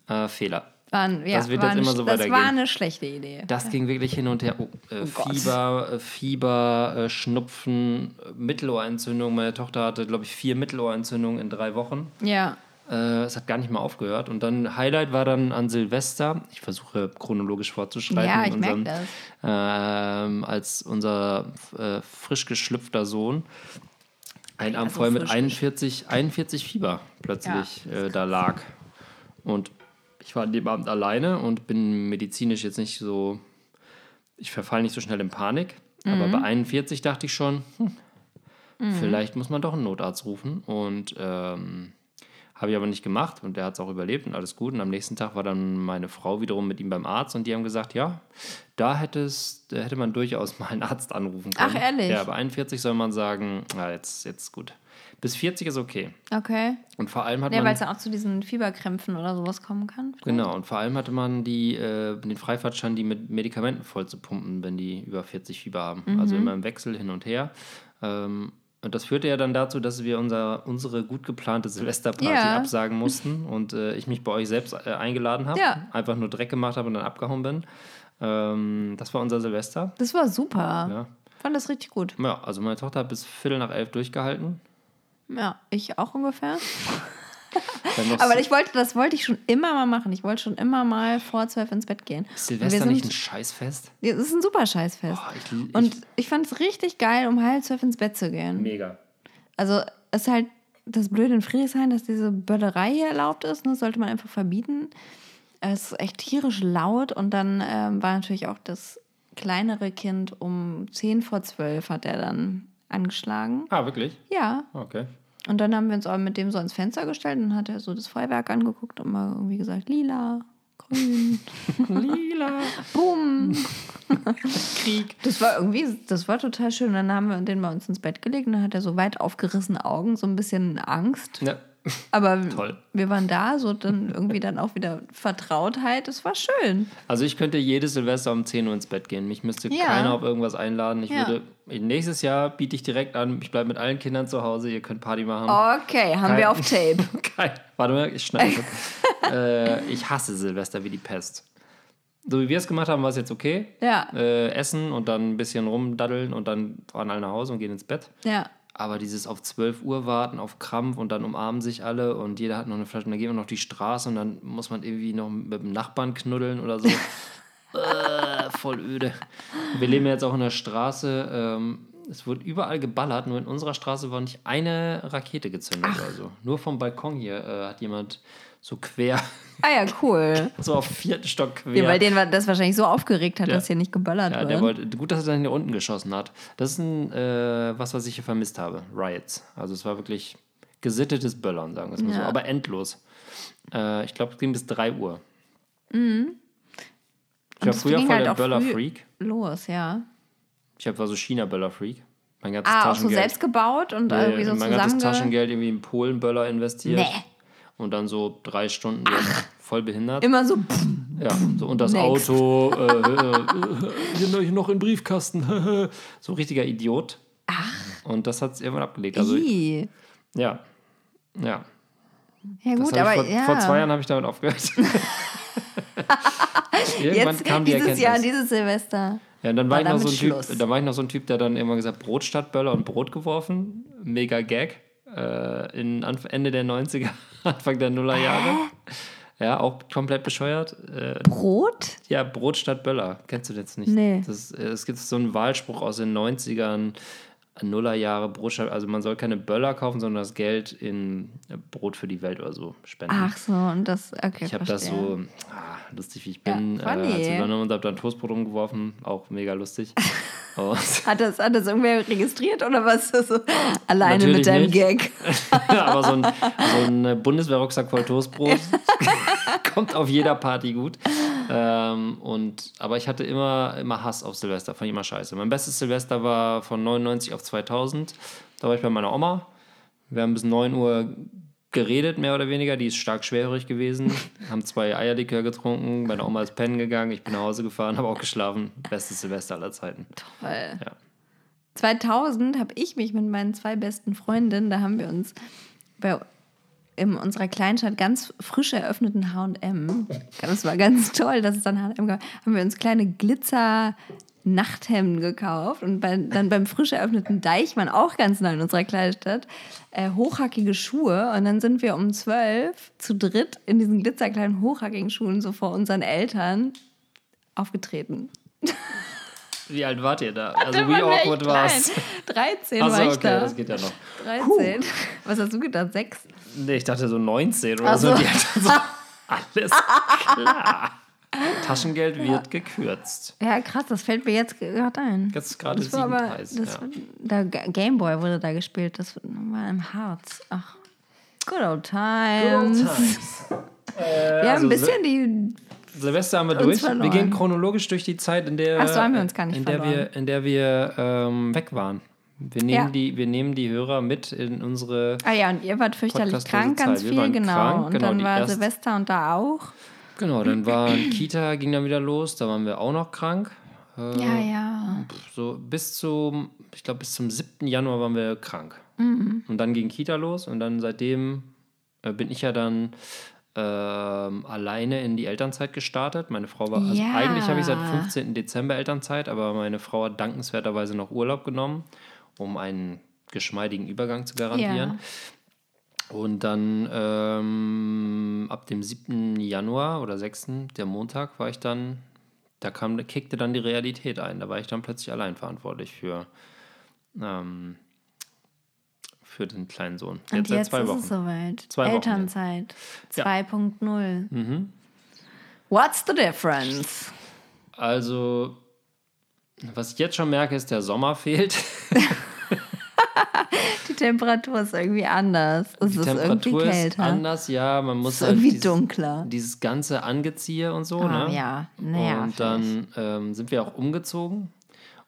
äh, Fehler. Waren, ja, Das wird war jetzt eine, immer so Das war weitergehen. eine schlechte Idee. Das ging wirklich hin und her. Oh, äh, Oh. Fieber, äh, Fieber, äh, Schnupfen, äh, Mittelohrentzündung. Meine Tochter hatte, glaube ich, vier Mittelohrentzündungen in drei Wochen. Ja, Äh, es hat gar nicht mal aufgehört. Und dann Highlight war dann an Silvester. Ich versuche chronologisch fortzuschreiten. Ja, ich in merke unserem- das. ähm, als unser äh, frisch geschlüpfter Sohn ein Abend Also vorher mit frisch 41, 41 Fieber plötzlich äh, da lag. Und ich war an dem Abend alleine und bin medizinisch jetzt nicht so, ich verfalle nicht so schnell in Panik. Aber Mhm. bei 41 dachte ich schon, hm, vielleicht muss man doch einen Notarzt rufen. Und ähm, habe ich aber nicht gemacht und der hat es auch überlebt und alles gut. Und am nächsten Tag war dann meine Frau wiederum mit ihm beim Arzt und die haben gesagt, ja, da da hätte man durchaus mal einen Arzt anrufen können. Ach, ehrlich? Ja, bei 41 soll man sagen, ja, jetzt, jetzt gut. Bis 40 ist okay. Okay. Und vor allem hat Ja, weil man... es dann auch zu diesen Fieberkrämpfen oder sowas kommen kann. vielleicht? Genau, und vor allem hatte man die, äh, den Freifahrtschein, die mit Medikamenten voll zu pumpen, wenn die über 40 Fieber haben. Mhm. Also immer im Wechsel hin und her. Ähm, und das führte ja dann dazu, dass wir unser, unsere gut geplante Silvesterparty Ja. absagen mussten und äh, ich mich bei euch selbst äh, eingeladen habe. Ja. Einfach nur Dreck gemacht habe und dann abgehauen bin. Ähm, das war unser Silvester. Das war super. Ja. Fand das richtig gut. ja, also meine Tochter hat bis Viertel nach elf durchgehalten. Ja, ich auch ungefähr. Aber ich wollte, das wollte ich schon immer mal machen. Ich wollte schon immer mal vor zwölf ins Bett gehen. ist Silvester nicht ein sind- Scheißfest? Es ist ein super Scheißfest. Boah, ich, ich, Und ich fand es richtig geil, um halb zwölf ins Bett zu gehen. mega. Also es ist halt das Blöde in Friedrichshain, dass diese Böllerei hier erlaubt ist. Ne? Sollte man einfach verbieten. Es ist echt tierisch laut. Und dann ähm, war natürlich auch das kleinere Kind um 10 vor 12 hat er dann angeschlagen. Ah, wirklich? Ja. Okay. Und dann haben wir uns aber mit dem so ans Fenster gestellt und hat er so das Feuerwerk angeguckt und mal irgendwie gesagt, lila, grün, Lila. bumm. Krieg. Das war irgendwie, das war total schön. Dann haben wir den bei uns ins Bett gelegt und dann hat er so weit aufgerissene Augen, so ein bisschen Angst. Ja. Aber Toll. wir waren da, so dann irgendwie dann auch wieder Vertrautheit. Das war schön. Also ich könnte jedes Silvester um 10 Uhr ins Bett gehen. Mich müsste Ja. keiner auf irgendwas einladen. Ich Ja. würde nächstes Jahr biete ich direkt an, ich bleibe mit allen Kindern zu Hause, ihr könnt Party machen. Okay, haben Kein- wir auf Tape. Geil. Warte mal, ich schneide. äh, ich hasse Silvester wie die Pest. So wie wir es gemacht haben, war es jetzt okay. Ja. Äh, essen und dann ein bisschen rumdaddeln und dann fahren alle nach Hause und gehen ins Bett. Ja. Aber dieses auf 12 Uhr warten, auf Krampf und dann umarmen sich alle und jeder hat noch eine Flasche und dann gehen wir noch auf die Straße und dann muss man irgendwie noch mit dem Nachbarn knuddeln oder so. äh, voll öde. Wir leben ja jetzt auch in der Straße. Ähm, es wird überall geballert, nur in unserer Straße war nicht eine Rakete gezündet oder so. Nur vom Balkon hier äh, hat jemand so quer, Ah ja, cool. so auf vierten Stock quer. Ja, weil den das wahrscheinlich so aufgeregt hat, Ja. dass hier nicht geböllert Ja, wird. der wollte, gut, dass er dann hier unten geschossen hat. Das ist ein, äh, was, was ich hier vermisst habe. Riots. Also es war wirklich gesittetes Böllern, sagen wir es mal so. Ja. Aber endlos. Äh, ich glaube, es ging bis 3 Uhr. Ich war Mhm. früher voll halt der Böller-Freak. Los, ja. Ich war so China-Böller-Freak. Mein ganzes Ah, auch so Taschengeld. selbst gebaut und Nee, irgendwie so mein ganzes. Taschengeld irgendwie in Polen-Böller investiert. Nee. Und dann so drei Stunden voll behindert. Immer so... pff, Ja, so und das Next. Auto, äh, äh, äh, hier noch- in Briefkasten. so ein richtiger Idiot. Ach. Und das hat es irgendwann abgelegt. Also, ja. Ja. Ja gut, aber vor, ja. vor zwei Jahren habe ich damit aufgehört. irgendwann Jetzt, kam die dieses Erkenntnis. Jahr, dieses Silvester. ja, und dann war, war ich noch so ein typ, Schluss. da war ich noch so ein Typ, der dann irgendwann gesagt, Brot statt Böller und Brot geworfen. Mega Gag. Äh, in Anf Ende der 90er, Anfang der Nullerjahre. Ja, auch komplett bescheuert. Äh, Brot? Ja, Brot statt Böller. Kennst du das nicht? Nee. Das, äh, es gibt so einen Wahlspruch aus den 90ern, Nullerjahre, Brot statt, also man soll keine Böller kaufen, sondern das Geld in äh, Brot für die Welt oder so spenden. Ach so, und das, okay, ich habe das so, ah, lustig wie ich bin, Ja, äh, funny. wir dann und habe dann Toastbrot umgeworfen, auch mega lustig. Hat das, hat das irgendwer registriert oder was? So alleine Natürlich mit deinem nicht. Gag. Aber so ein, so ein Bundeswehrrucksack voll Toastbrot kommt auf jeder Party gut. Ähm, und, aber ich hatte immer, immer Hass auf Silvester, fand ich immer scheiße. Mein bestes Silvester war von 99 auf 2000. Da war ich bei meiner Oma. Wir haben bis 9 Uhr geredet, mehr oder weniger. Die ist stark schwerhörig gewesen. haben zwei Eierlikör getrunken. Meine Oma ist pennen gegangen. Ich bin nach Hause gefahren, habe auch geschlafen. Bestes Silvester aller Zeiten. Toll. Ja. 2000 habe ich mich mit meinen zwei besten Freundinnen, da haben wir uns bei in unserer Kleinstadt ganz frisch eröffneten H&M, das war ganz toll, dass es dann H&M gab, haben wir uns kleine Glitzer Nachthemden gekauft und bei, dann beim frisch eröffneten Deichmann, auch ganz neu in unserer Kleinstadt, äh, hochhackige Schuhe. Und dann sind wir um zwölf zu dritt in diesen glitzerkleinen hochhackigen Schuhen so vor unseren Eltern aufgetreten. Wie alt wart ihr da? Also wie awkward war's? klein. 13 Achso, war ich okay, da. das geht ja noch. 13. Was hast du gedacht? Sechs? Nee, ich dachte so 19 oder Ach so. Die hatten so alles klar. Taschengeld wird gekürzt. Ja, krass, das fällt mir jetzt gerade ein. Jetzt ist gerade Das war aber, 37. das ja. war, da Gameboy wurde da gespielt, das war im Harz. Ach, good old times. Wir haben also ein bisschen die, Silvester haben wir durch. Wir verloren. gehen chronologisch durch die Zeit, in der, so, wir uns gar nicht in der wir, in der wir ähm, weg waren. Wir nehmen, Ja. die, wir nehmen die Hörer mit in unsere. ah ja, und ihr wart fürchterlich krank, ganz. Wir viel, genau. krank, und genau, dann war erst- Silvester und da auch. Genau, dann war Kita, ging dann wieder los. Da waren wir auch noch krank. Äh, Ja, ja. So bis zum, ich glaube, bis zum 7. Januar waren wir krank. Mhm. Und dann ging Kita los und dann seitdem äh, bin ich ja dann ähm, alleine in die Elternzeit gestartet. Meine Frau war, also Ja. eigentlich habe ich seit 15. Dezember Elternzeit, aber meine Frau hat dankenswerterweise noch Urlaub genommen, um einen geschmeidigen Übergang zu garantieren. Und dann ähm, ab dem 7. Januar oder 6. der Montag war ich dann, da kam, kickte dann die Realität ein. Da war ich dann plötzlich allein verantwortlich für, ähm, für den kleinen Sohn. Und Jetzt seit jetzt zwei ist Wochen. es soweit. Zwei Elternzeit Ja. 2.0. Mhm. What's the difference? Also, was ich jetzt schon merke, ist, der Sommer fehlt. Die Temperatur ist irgendwie anders. Es Die ist irgendwie Temperatur ist kälter. anders, ja. Man muss ist halt irgendwie dieses, dunkler. dieses ganze Angezieher und so, Ah, ne? ja, nervig. Und dann ähm, sind wir auch umgezogen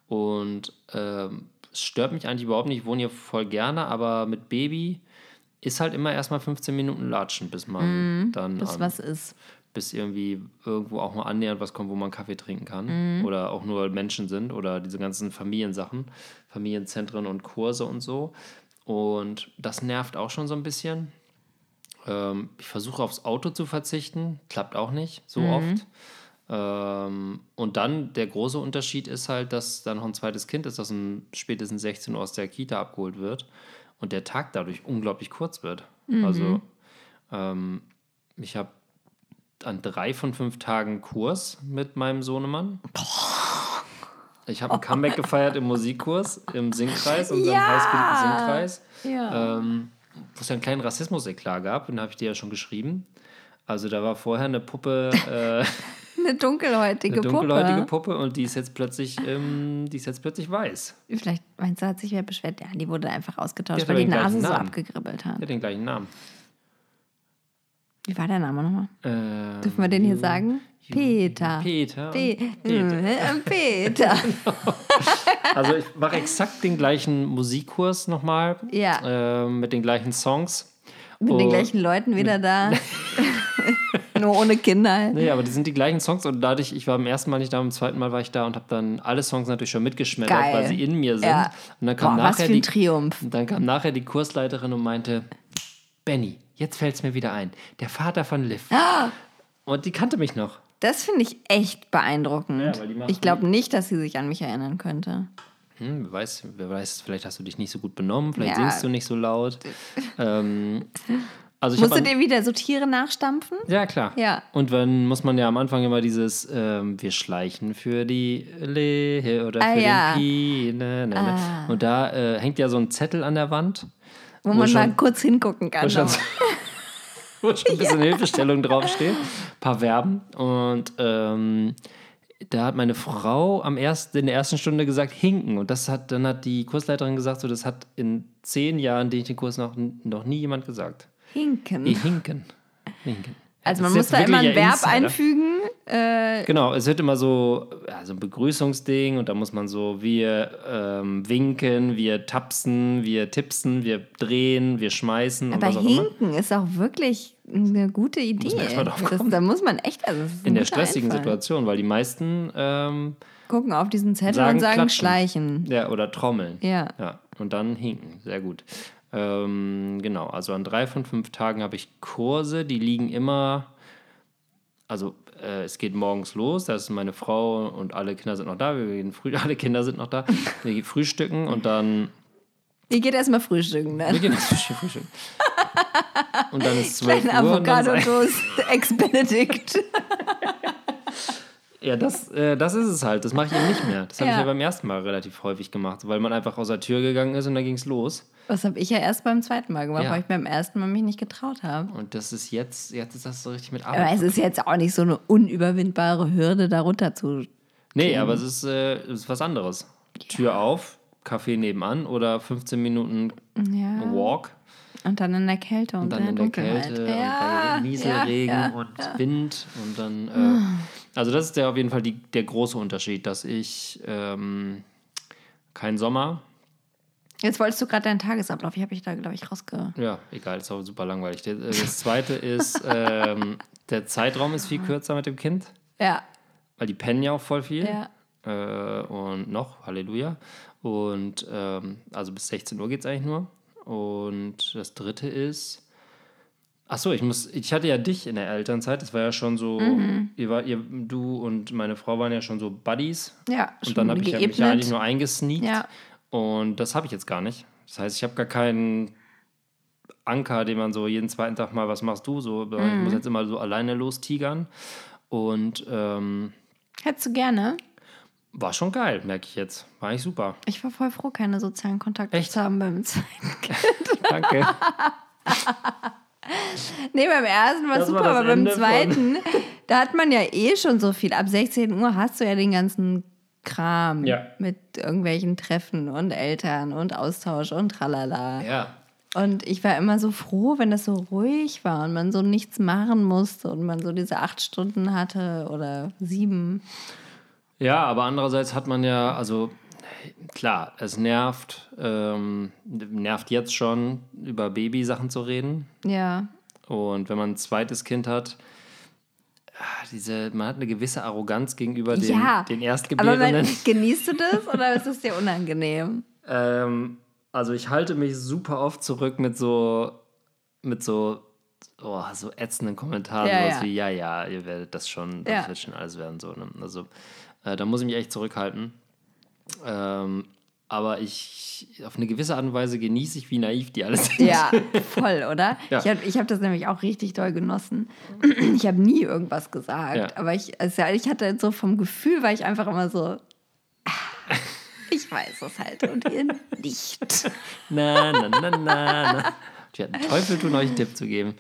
und ähm, es stört mich eigentlich überhaupt nicht. Ich wohne hier voll gerne, aber mit Baby ist halt immer erstmal 15 Minuten latschen, bis man dann Mhm. bis an- was ist. bis irgendwie irgendwo auch mal annähernd was kommt, wo man Kaffee trinken kann. Mhm. Oder auch nur Menschen sind oder diese ganzen Familiensachen, Familienzentren und Kurse und so. Und das nervt auch schon so ein bisschen. Ähm, ich versuche aufs Auto zu verzichten, klappt auch nicht so Mhm. oft. Ähm, und dann der große Unterschied ist halt, dass da noch ein zweites Kind ist, das um spätestens 16 Uhr aus der Kita abgeholt wird und der Tag dadurch unglaublich kurz wird. Mhm. Also ähm, ich habe an drei von fünf Tagen Kurs mit meinem Sohnemann. Ich habe ein Comeback gefeiert im Musikkurs, im Singkreis, unserem Ja. Highschool-Singkreis, Ja. ähm, wo es ja einen kleinen Rassismus-Eklat gab, und da habe ich dir ja schon geschrieben. Also da war vorher eine Puppe, äh, Eine dunkelhäutige eine dunkelhäutige Puppe. Puppe und die ist jetzt plötzlich, ähm, die ist jetzt plötzlich weiß. Vielleicht meinst du, hat sich wer beschwert? Ja, die wurde einfach ausgetauscht, hat weil die den Nase so abgegribbelt Die hat. hat den gleichen Namen. Wie war der Name nochmal? Ähm, Dürfen wir den hier sagen? Peter. Peter. Pe Peter. äh, Peter. Also ich mache exakt den gleichen Musikkurs nochmal. Ja. ähm, mit den gleichen Songs. Mit den Und- gleichen Leuten wieder da. Nur ohne Kinder. halt. Nee, aber die sind die gleichen Songs und dadurch, ich war beim ersten Mal nicht da, beim zweiten Mal war ich da und habe dann alle Songs natürlich schon mitgeschmettert, Geil. weil sie in mir sind. Ja. Und dann kam, Boah, was nachher für ein die, Triumph. und dann kam nachher die Kursleiterin und meinte, Benny, jetzt fällt es mir wieder ein, der Vater von Liv. Ah! Und die kannte mich noch. Das finde ich echt beeindruckend. Ja, ich glaube nicht, dass sie sich an mich erinnern könnte. Hm, wer weiß, wer weiß, vielleicht hast du dich nicht so gut benommen, vielleicht Ja. singst du nicht so laut. ähm, also ich hab Musst du an- dir wieder so Tiere nachstampfen? Ja, klar. Ja. Und dann muss man ja am Anfang immer dieses, ähm, wir schleichen für die Lehe oder Ah, für ja. den Pi. Ne, ne, ne. Ah. Und da äh, hängt ja so ein Zettel an der Wand, Wo, Wo man schon- mal kurz hingucken kann. wo schon, wo schon ein bisschen Hilfestellung draufsteht, ein paar Verben. Und ähm, da hat meine Frau am ersten, in der ersten Stunde gesagt, hinken. Und das hat, dann hat die Kursleiterin gesagt, so, das hat in zehn Jahren, den ich den Kurs noch, noch nie jemand gesagt. Hinken. Die hinken. hinken. Also man muss da immer ein Verb Insider. einfügen. Äh, Genau, es wird immer so, ja, so ein Begrüßungsding und da muss man so, wir ähm, winken, wir tapsen, wir tipsen, wir drehen, wir schmeißen aber auch immer. Hinken ist auch wirklich eine gute Idee. drauf das, da muss man echt, also In der stressigen Einfall. Situation, weil die meisten, ähm, Gucken auf diesen Zettel Sagen und sagen klatschen. schleichen. ja, oder trommeln. Ja. Ja, und dann hinken, sehr gut. Ähm, genau, also an drei von fünf Tagen habe ich Kurse, die liegen immer, also äh, es geht morgens los, da ist meine Frau und alle Kinder sind noch da, wir gehen früh, alle Kinder sind noch da, wir gehen frühstücken und dann Ihr geht erstmal frühstücken, wir ne? gehen jetzt frühstücken. Und dann ist 12 Kleine Uhr. Avocado-Toast, Ex-Benedict. Ja, das, äh, das ist es halt. Das mache ich eben nicht mehr. Das habe ich Ja. ja beim ersten Mal relativ häufig gemacht, weil man einfach aus der Tür gegangen ist und dann ging es los. Das habe ich ja erst beim zweiten Mal gemacht, Ja. weil ich beim ersten Mal mich nicht getraut habe. Und das ist jetzt, jetzt ist das so richtig mit Aber es Arbeit. ist jetzt auch nicht so eine unüberwindbare Hürde, da runter zu. Nee, aber es ist, äh, es ist was anderes. Tür auf, Kaffee nebenan oder 15 Minuten Ja. Walk Und dann in der Kälte und, und dann der in der Dunkelheit. Kälte ja, und bei Nieselregen ja, ja. und Wind und dann. Äh, also das ist der auf jeden Fall die, der große Unterschied, dass ich ähm, kein Sommer, Jetzt wolltest du gerade deinen Tagesablauf, ich habe ich da, glaube ich, rausge... Ja, egal, ist auch super langweilig. Äh, Das zweite ist, ähm, der Zeitraum ist viel kürzer mit dem Kind, Ja, weil die pennen ja auch voll viel. ja. Äh, und noch, Halleluja. Und ähm, also bis 16 Uhr geht es eigentlich nur. Und das dritte ist. Ach so, ich muss, ich hatte ja dich in der Elternzeit. Das war ja schon so, Mhm. ihr war, ihr, du und meine Frau waren ja schon so Buddies. Ja, Und dann habe ich ja, mich ja eigentlich nur eingesneakt. Ja. Und das habe ich jetzt gar nicht. Das heißt, ich habe gar keinen Anker, den man so jeden zweiten Tag mal, was machst du? So, ich Mhm. muss jetzt immer so alleine lostigern. Und ähm, Hättest du gerne? war schon geil, merke ich jetzt. War eigentlich super. Ich war voll froh, keine sozialen Kontakte Echt? zu haben beim zweiten. Danke. Nee, beim ersten war Das war super, das aber beim Ende von- zweiten, da hat man ja eh schon so viel. Ab 16 Uhr hast du ja den ganzen Kram Ja. mit irgendwelchen Treffen und Eltern und Austausch und tralala. ja. Und ich war immer so froh, wenn das so ruhig war und man so nichts machen musste und man so diese acht Stunden hatte oder sieben. Ja, aber andererseits hat man ja, also klar, es nervt, ähm, nervt jetzt schon, über Babysachen zu reden. Ja. Und wenn man ein zweites Kind hat, ah, diese, man hat eine gewisse Arroganz gegenüber den, ja. den Aber Erstgeborenen. man, genießt du das oder ist es dir unangenehm? Ähm, also ich halte mich super oft zurück mit so, mit so, oh, so ätzenden Kommentaren, Ja, ja. wie, ja, ja, ihr werdet das schon, das Ja. wird schon alles werden. So, ne? Also äh, da muss ich mich echt zurückhalten. Ähm, aber ich, auf eine gewisse Art und Weise genieße ich, wie naiv die alle sind. Ja, voll, oder? Ja. Ich habe ich hab das nämlich auch richtig doll genossen. Ich habe nie irgendwas gesagt, Ja. aber ich, also ich hatte so vom Gefühl, war ich einfach immer so, ah, ich weiß es halt und ihr nicht. Na, na, na, na, na. Ich werde einen Teufel tun, euch einen Tipp zu geben.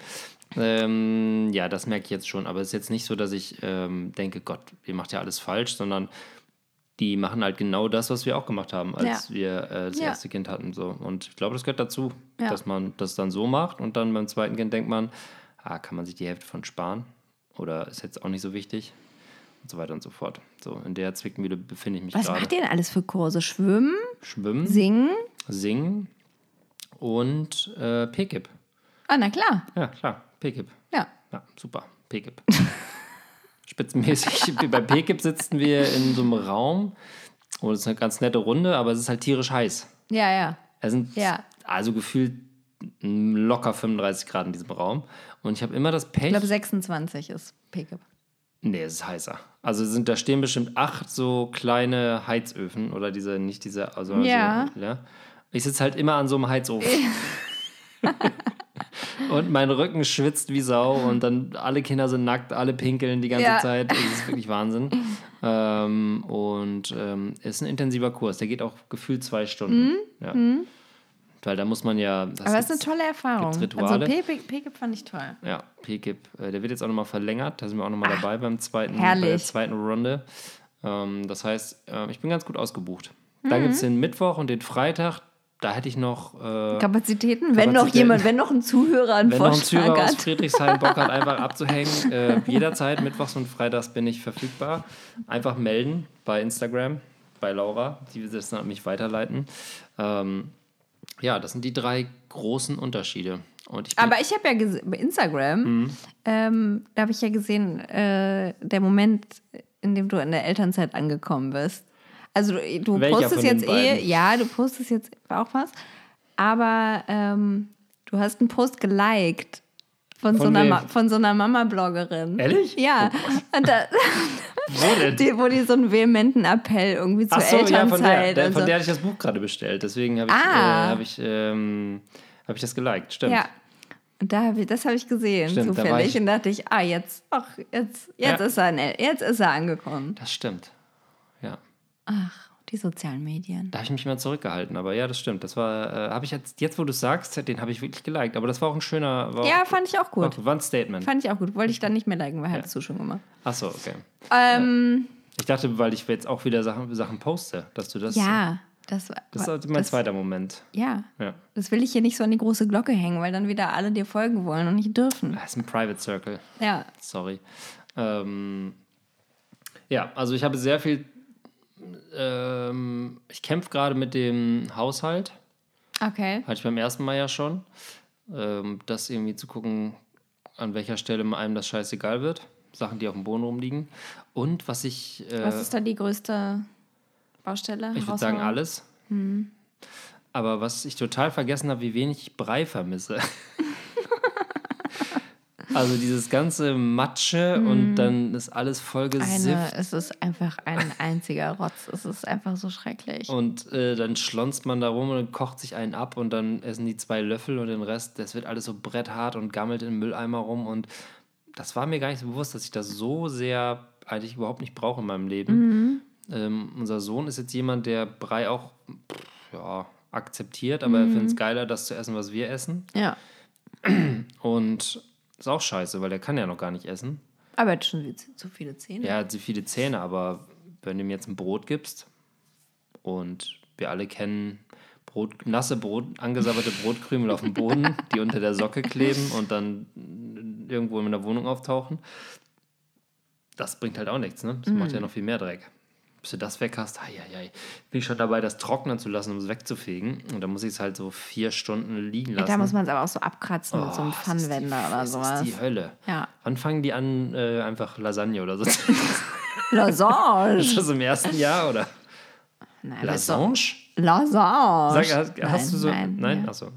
Ähm, ja, das merke ich jetzt schon. Aber es ist jetzt nicht so, dass ich ähm, denke, Gott, ihr macht ja alles falsch, sondern die machen halt genau das, was wir auch gemacht haben, als Ja. wir äh, das Ja. erste Kind hatten. So. Und ich glaube, das gehört dazu, Ja. dass man das dann so macht und dann beim zweiten Kind denkt man, ah, kann man sich die Hälfte von sparen oder ist jetzt auch nicht so wichtig und so weiter und so fort. So, in der Zwickmühle befinde ich mich Was gerade. macht ihr denn alles für Kurse? Schwimmen, Schwimmen, singen? singen und äh, PKIP. Ah, na klar. Ja, klar, PKIP. Ja. Ja, super, PKIP. Spitzenmäßig. Bei PKIP sitzen wir in so einem Raum. Und es ist eine ganz nette Runde, aber es ist halt tierisch heiß. Ja, ja. Es sind Ja. also gefühlt locker 35 Grad in diesem Raum. Und ich habe immer das Pech. Ich glaube, 26 ist Pickup. Nee, es ist heißer. Also sind, da stehen bestimmt acht so kleine Heizöfen oder diese, nicht diese, also Ja. So, ja. Ich sitze halt immer an so einem Heizofen. und mein Rücken schwitzt wie Sau und dann alle Kinder sind nackt, alle pinkeln die ganze Ja. Zeit. Das ist wirklich Wahnsinn. ähm, und ähm, ist ein intensiver Kurs. Der geht auch gefühlt zwei Stunden. Ja. Weil da muss man ja. Das Mhm. Aber es ist eine tolle Erfahrung. Also Rituale? Pickup fand ich toll. ja, PKIP. Äh, Der wird jetzt auch nochmal verlängert. Da sind wir auch nochmal dabei beim zweiten, bei der zweiten Runde. Ähm, das heißt, äh, ich bin ganz gut ausgebucht. Mhm. Dann gibt es den Mittwoch und den Freitag. Da hätte ich noch, äh, Kapazitäten, wenn noch Kapazitäten. jemand, wenn noch ein Zuhörer einen wenn noch ein Vorschlag Züger aus hat. Friedrichshain Bock hat, einfach abzuhängen. Äh, jederzeit, Mittwochs und Freitags bin ich verfügbar. Einfach melden bei Instagram, bei Laura. Die wird das dann an mich weiterleiten. Ähm, ja, das sind die drei großen Unterschiede. Ich Aber ich habe ja gesehen, bei Instagram, Mhm. ähm, da habe ich ja gesehen, äh, der Moment, in dem du in der Elternzeit angekommen bist. Also du, du postest jetzt eh, ja, du postest jetzt auch was, aber ähm, du hast einen Post geliked Von, so Von einer, wem? Ma von so einer Mama-Bloggerin. Ehrlich? Ja. Und da, Wo die, wo die so einen vehementen Appell irgendwie zur Ach so, ja, Elternzeit. von der, der, von so. der hatte ich das Buch gerade bestellt. Deswegen habe ich, Ah. äh, hab ich, ähm, hab ich das geliked. Stimmt. Ja. Und da hab ich, das habe ich gesehen, Stimmt, da zufällig. ich- Und dachte ich, ah, jetzt, ach, jetzt, jetzt, Ja. ist er, jetzt ist er angekommen. Das stimmt. Ja. Ach, die sozialen Medien. Da habe ich mich mal zurückgehalten. Aber ja, das stimmt. Das war, äh, habe ich jetzt, jetzt wo du es sagst, den habe ich wirklich geliked. Aber das war auch ein schöner. Ja, auch, fand ich auch gut. War ein Statement. Fand ich auch gut. Wollte ich dann nicht mehr liken, weil hattest du schon gemacht. Ach so, okay. Ähm, Ich dachte, weil ich jetzt auch wieder Sachen, Sachen poste, dass du das. ja, das war. Das ist mein zweiter Moment. Ja, Ja. das will ich hier nicht so an die große Glocke hängen, weil dann wieder alle dir folgen wollen und nicht dürfen. Das ist ein Private Circle. Ja, Sorry. Ähm, ja, also ich habe sehr viel. Ähm, ich kämpfe gerade mit dem Haushalt. okay. Hatte ich beim ersten Mal ja schon. Ähm, das irgendwie zu gucken, an welcher Stelle einem das scheißegal wird. Sachen, die auf dem Boden rumliegen. Und was ich. Äh, Was ist da die größte Baustelle? ich würde sagen alles. Hm. Aber was ich total vergessen habe, wie wenig ich Brei vermisse. also dieses ganze Matsche und dann ist alles voll Hm. Eine, es ist einfach ein einziger Rotz. Es ist einfach so schrecklich. Und äh, dann schlonzt man da rum und kocht sich einen ab und dann essen die zwei Löffel und den Rest, das wird alles so bretthart und gammelt im Mülleimer rum. Und das war mir gar nicht so bewusst, dass ich das so sehr eigentlich überhaupt nicht brauche in meinem Leben. Ähm, unser Sohn ist jetzt jemand, der Brei auch pff, ja, akzeptiert, aber er findet es geiler, das zu essen, was wir essen. Ja. Und ist auch scheiße, weil der kann ja noch gar nicht essen. Aber er hat schon zu viele Zähne. Er hat so viele Zähne, aber wenn du ihm jetzt ein Brot gibst und wir alle kennen Brot, nasse Brot, angesabberte Brotkrümel auf dem Boden, die unter der Socke kleben und dann irgendwo in der Wohnung auftauchen, das bringt halt auch nichts, ne? Das macht ja noch viel mehr Dreck. Bis du das weg hast, ai, bin ich schon dabei, das trocknen zu lassen, um es wegzufegen. Und dann muss ich es halt so vier Stunden liegen Ja, lassen. da muss man es aber auch so abkratzen mit so einem Oh, das Pfannenwender oder das sowas. ist die Hölle. Ja. Wann fangen die an, äh, einfach Lasagne oder so? zu Lasange. Ist das im ersten Jahr oder? Nein, das Lasange? Lasange. Sag, hast, Nein, hast du so. Nein, Nein? ja. Achso.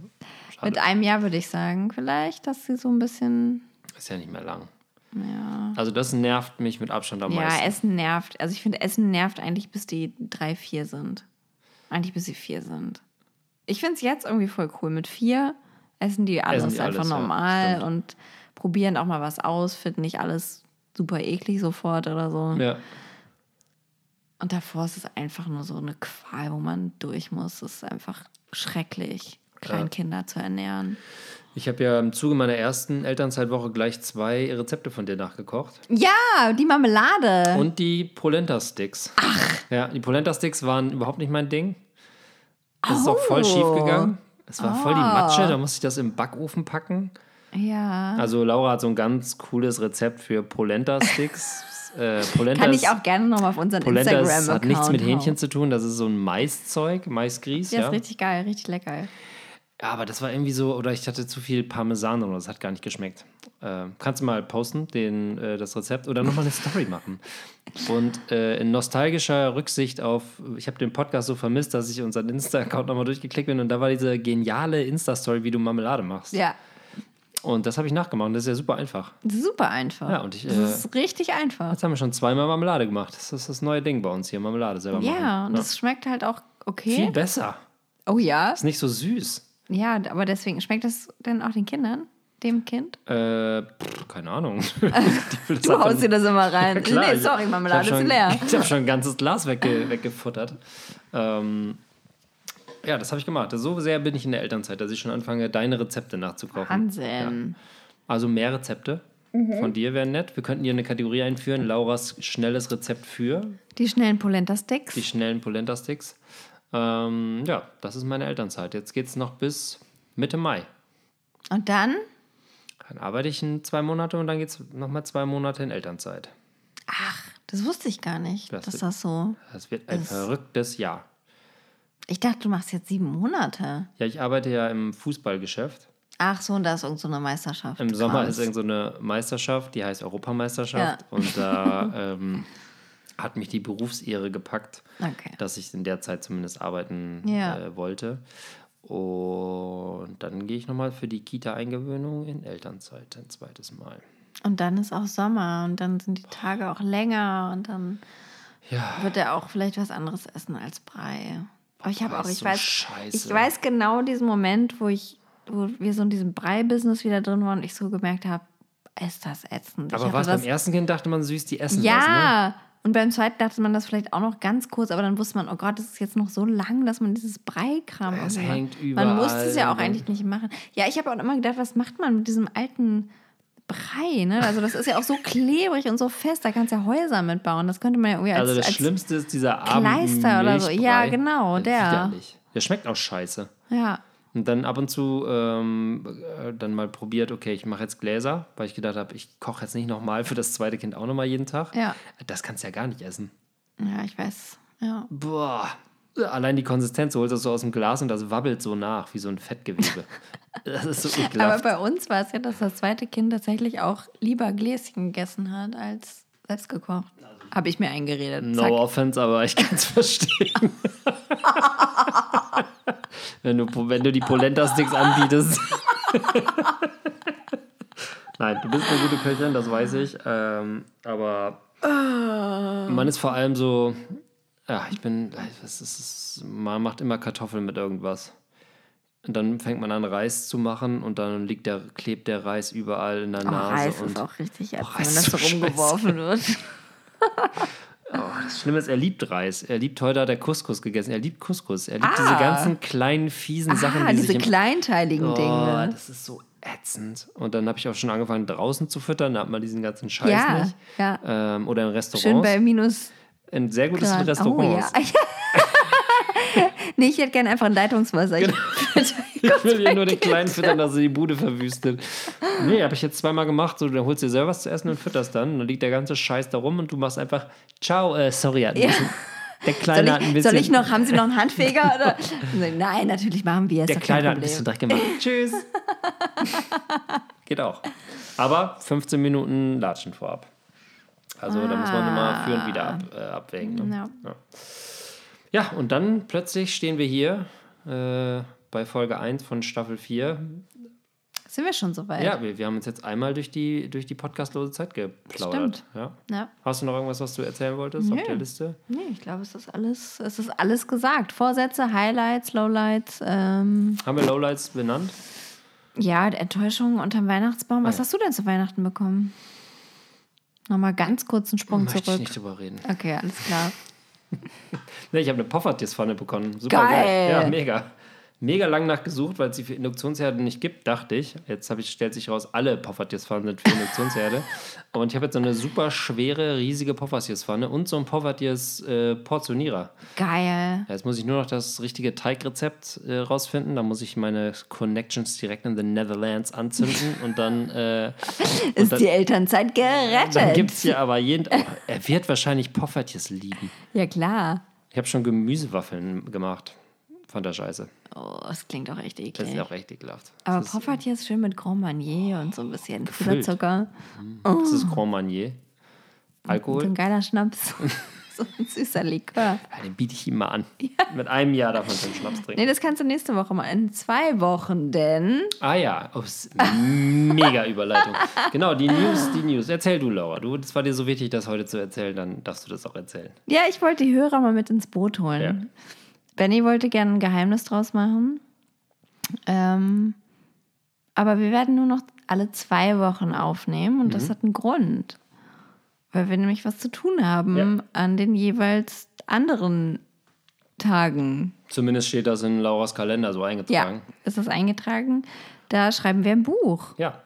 Mit einem Jahr würde ich sagen, vielleicht, dass sie so ein bisschen. Ist ja nicht mehr lang. Ja. Also, das nervt mich mit Abstand am Ja, meisten. Essen nervt. Also ich finde, Essen nervt eigentlich, bis die drei, vier sind. Eigentlich bis sie vier sind. Ich finde es jetzt irgendwie voll cool. Mit vier essen die alles Essen die einfach alles, ja, normal stimmt. und probieren auch mal was aus, finden nicht alles super eklig sofort oder so. Ja. Und davor ist es einfach nur so eine Qual, wo man durch muss. Es ist einfach schrecklich, Kleinkinder zu ernähren. Ich habe ja im Zuge meiner ersten Elternzeitwoche gleich zwei Rezepte von dir nachgekocht. Ja, die Marmelade. Und die Polenta-Sticks. Ach. Ja, die Polenta-Sticks waren überhaupt nicht mein Ding. Das ist auch voll Oh. schief gegangen. Es war voll die Ah. Matsche, da musste ich das im Backofen packen. ja. Also Laura hat so ein ganz cooles Rezept für Polenta-Sticks. äh, Polenta Kann ich auch gerne noch mal auf unseren Instagram-Account hat nichts mit Hähnchen hauen. zu tun, das ist so ein Maiszeug, Maisgrieß. Ja, Ja, ist richtig geil, richtig lecker. Ja, aber das war irgendwie so, oder ich hatte zu viel Parmesan drin, das hat gar nicht geschmeckt. Äh, kannst du mal posten, den, äh, das Rezept, oder nochmal eine Story machen. Und äh, in nostalgischer Rücksicht auf, ich habe den Podcast so vermisst, dass ich unseren Insta-Account nochmal durchgeklickt bin und da war diese geniale Insta-Story, wie du Marmelade machst. Ja, Und das habe ich nachgemacht das ist ja super einfach. super einfach. Ja, und ich, das äh, ist richtig einfach. Jetzt haben wir schon zweimal Marmelade gemacht. Das ist das neue Ding bei uns hier, Marmelade selber machen. Ja, und das schmeckt halt auch okay. Viel besser. Oh ja? Ist nicht so süß. Ja, aber deswegen schmeckt das denn auch den Kindern? Dem Kind? Äh, pff, keine Ahnung. Du haust dir das immer rein. Ja, klar. nee, sorry, Marmelade ist schon, leer. Ich habe schon ein ganzes Glas wegge weggefuttert. Ähm, ja, das habe ich gemacht. So sehr bin ich in der Elternzeit, dass ich schon anfange, deine Rezepte nachzukochen. Wahnsinn. Also mehr Rezepte von dir wären nett. Wir könnten hier eine Kategorie einführen. Lauras schnelles Rezept für Die schnellen Polenta-Sticks. die schnellen Polenta-Sticks. Ähm, ja, das ist meine Elternzeit. Jetzt geht es noch bis Mitte Mai. Und dann? Dann arbeite ich in zwei Monate und dann geht es nochmal zwei Monate in Elternzeit. Ach, das wusste ich gar nicht, Das dass wird- das so. Das wird ein Das- verrücktes Jahr. Ich dachte, du machst jetzt sieben Monate. Ja, ich arbeite ja im Fußballgeschäft. Ach so, und da ist irgend so eine Meisterschaft. Im Sommer ist irgend so eine Meisterschaft, die heißt Europameisterschaft. Ja. Und da ähm, hat mich die Berufsehre gepackt, Okay. dass ich in der Zeit zumindest arbeiten Ja. äh, wollte. Und dann gehe ich nochmal für die Kita-Eingewöhnung in Elternzeit ein zweites Mal. Und dann ist auch Sommer und dann sind die Tage auch länger und dann Ja, wird er auch vielleicht was anderes essen als Brei. Aber ich habe auch, ich so weiß, scheiße. ich weiß genau diesen Moment, wo ich, wo wir so in diesem Brei-Business wieder drin waren und ich so gemerkt habe, ist das ätzend. Aber was beim ersten Kind dachte man süß, die essen das, ne? Und beim zweiten dachte man das vielleicht auch noch ganz kurz, aber dann wusste man, oh Gott, das ist jetzt noch so lang, dass man dieses Breikram Es hängt Man musste es ja überall auch eigentlich nicht machen. Ja, ich habe auch immer gedacht, was macht man mit diesem alten Brei, ne? Also das ist ja auch so klebrig und so fest, da kannst du ja Häuser mitbauen. Das könnte man ja irgendwie als, Also das als Schlimmste ist dieser arme Kleister oder so. Ja, genau, der. Widerlich. Der schmeckt auch scheiße. Ja. Und dann ab und zu ähm, äh, dann mal probiert, okay, ich mache jetzt Gläser, weil ich gedacht habe, ich koche jetzt nicht nochmal für das zweite Kind auch nochmal jeden Tag. Ja. Das kannst du ja gar nicht essen. Ja, ich weiß. Ja. Boah. Allein die Konsistenz, du holst das so aus dem Glas und das wabbelt so nach, wie so ein Fettgewebe. das ist so Aber ekelhaft. bei uns war es ja, dass das zweite Kind tatsächlich auch lieber Gläschen gegessen hat als selbst gekocht. Habe ich mir eingeredet. No Zack. offense, aber ich kann es verstehen. wenn, du, wenn du die Polenta-Sticks anbietest. Nein, du bist eine gute Köchin, das weiß ich. Ähm, aber man ist vor allem so, ja, ich bin, es ist, man macht immer Kartoffeln mit irgendwas. Und dann fängt man an, Reis zu machen und dann liegt der, klebt der Reis überall in der Oh, Nase. Reis und ist auch richtig ätzend, Reis wenn das so rumgeworfen wird. Das Schlimme ist, er liebt Reis. Er liebt, heute hat er Couscous gegessen. Er liebt Couscous. Er liebt Ah. diese ganzen kleinen, fiesen Sachen, ah, die diese kleinteiligen Oh, Dinge. das ist so ätzend. Und dann habe ich auch schon angefangen, draußen zu füttern. Da hat man diesen ganzen Scheiß Ja, nicht. ja. Ähm, oder in Restaurants. Schön bei minus in sehr gutes Grad. Restaurant. Oh, ja. nee, ich hätte gerne einfach ein Leitungswasser. Ich- Ich will hier nur den Kleinen füttern, dass er die Bude verwüstet. Nee, habe ich jetzt zweimal gemacht. So, dann holst du dir selber was zu essen und fütterst dann. Und dann liegt der ganze Scheiß da rum und du machst einfach, ciao, äh, sorry, hat ein Ja. bisschen, der Soll Kleine hat ein ich, bisschen, soll ich noch, haben Sie noch einen Handfeger? Oder? Nein, natürlich machen wir es. der Kleine hat ein bisschen. Dreck gemacht. Tschüss. Geht auch. Aber 15 Minuten Latschen vorab. Also da muss man immer für und wieder ab, äh, abwägen. Ne? Ja. Ja. Ja, und dann plötzlich stehen wir hier äh, bei Folge 1 von Staffel 4. Sind wir schon soweit? Ja, wir, wir haben uns jetzt einmal durch die, durch die podcastlose Zeit geplaudert. Stimmt. Ja. ja. Hast du noch irgendwas, was du erzählen wolltest auf Nö. der Liste? Nee, ich glaube, es ist alles, es ist alles gesagt. Vorsätze, Highlights, Lowlights, ähm, Haben wir Lowlights benannt? ja, Enttäuschungen unterm Weihnachtsbaum. Was Ah, ja. hast du denn zu Weihnachten bekommen? Nochmal ganz kurz einen Sprung Möchte ich zurück. nicht drüber reden. Okay, alles klar. Nee, ich habe eine Poffertjes-Pfanne bekommen. Super geil. Geil. Ja, mega. Mega lang nachgesucht, weil es sie für Induktionsherde nicht gibt, dachte ich. Jetzt habe ich, stellt sich raus, alle Poffertjes-Pfannen sind für Induktionsherde. Und ich habe jetzt so eine super schwere, riesige Poffertjes-Pfanne und so einen Poffertjes-Portionierer. Geil. Ja, jetzt muss ich nur noch das richtige Teigrezept äh, rausfinden. Da muss ich meine Connections direkt in the Netherlands anzünden und dann, äh, Ist dann- die Elternzeit dann gerettet? gibt es hier aber jeden. Oh, er wird wahrscheinlich Poffertjes lieben. ja, klar. Ich habe schon Gemüsewaffeln gemacht. Von der Scheiße. Oh, das klingt auch echt Das eklig. ist auch echt ekelhaft. Aber das ist, schön mit Grand Marnier und so ein bisschen. Puderzucker. das ist Grand Marnier. So Alkohol. ein geiler Schnaps. so ein süßer Likör. Ja, den biete ich ihm mal an. Mit einem Jahr man schon Schnaps trinken. Nee, das kannst du nächste Woche mal. In zwei Wochen, denn. Ah ja, oh, mega Überleitung. Genau, die News, die News. Erzähl du, Laura. Du, das war dir so wichtig, das heute zu erzählen, dann darfst du das auch erzählen. Ja, ich wollte die Hörer mal mit ins Boot holen. Ja. Benny wollte gerne ein Geheimnis draus machen. Ähm, aber wir werden nur noch alle zwei Wochen aufnehmen und Mhm. das hat einen Grund. Weil wir nämlich was zu tun haben Ja. an den jeweils anderen Tagen. Zumindest steht das in Lauras Kalender so Ja, eingetragen. ist das eingetragen? Da schreiben wir ein Buch. Ja.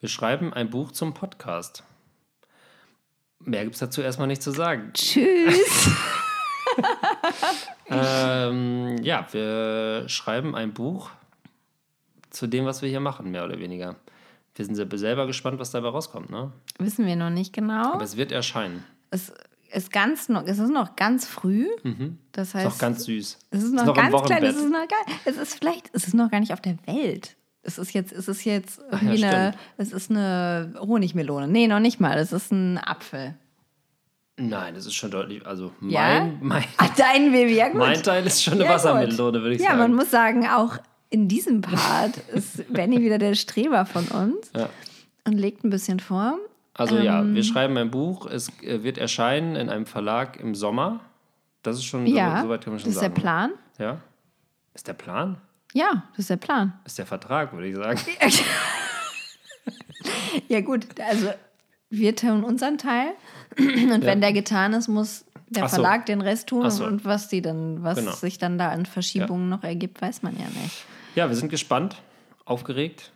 Wir schreiben ein Buch zum Podcast. Mehr gibt es dazu erstmal nicht zu sagen. Tschüss. Ähm, ja, wir schreiben ein Buch zu dem, was wir hier machen, mehr oder weniger. Wir sind se- selber gespannt, was dabei rauskommt, ne? Wissen wir noch nicht genau. Aber es wird erscheinen. Es ist ganz noch, es ist noch ganz früh. Das Ist heißt, auch ganz süß. es ist noch, noch im ganz klein. Es ist noch geil. Es ist vielleicht, es ist noch gar nicht auf der Welt. Es ist jetzt, es ist jetzt ja, eine, es ist eine Honigmelone. Nee, noch nicht mal. Es ist ein Apfel. Nein, das ist schon deutlich. Also Ja? mein, mein, Ach, dein Baby, ja gut. mein Teil ist schon eine Ja, Wassermelone, würde ich ja, sagen. man muss sagen, auch in diesem Part ist Benny wieder der Streber von uns Ja. und legt ein bisschen vor. Also ja, Ähm. wir schreiben ein Buch. Es äh, wird erscheinen in einem Verlag im Sommer. Das ist schon Ja, so, soweit kann man das schon ist der sagen. Plan. Ja. Ist der Plan? Ja, das ist der Plan. Ist der Vertrag, würde ich sagen. Ja gut, also wir tun unseren Teil und wenn der getan ist, muss der so. Verlag den Rest tun so. und was die dann, was Genau. sich dann da an Verschiebungen noch ergibt, weiß man ja nicht. Ja, wir sind gespannt, aufgeregt,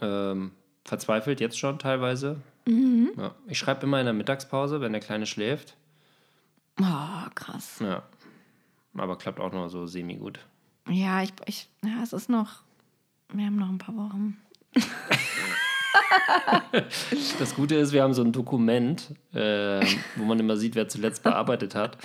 ähm, verzweifelt jetzt schon teilweise. Mhm. Ja. Ich schreibe immer in der Mittagspause, wenn der Kleine schläft. Oh, krass. Ja. Aber klappt auch nur so semi-gut. Ja, ich, ich, ja, es ist noch, wir haben noch ein paar Wochen. Das Gute ist, wir haben so ein Dokument, äh, wo man immer sieht, wer zuletzt bearbeitet hat.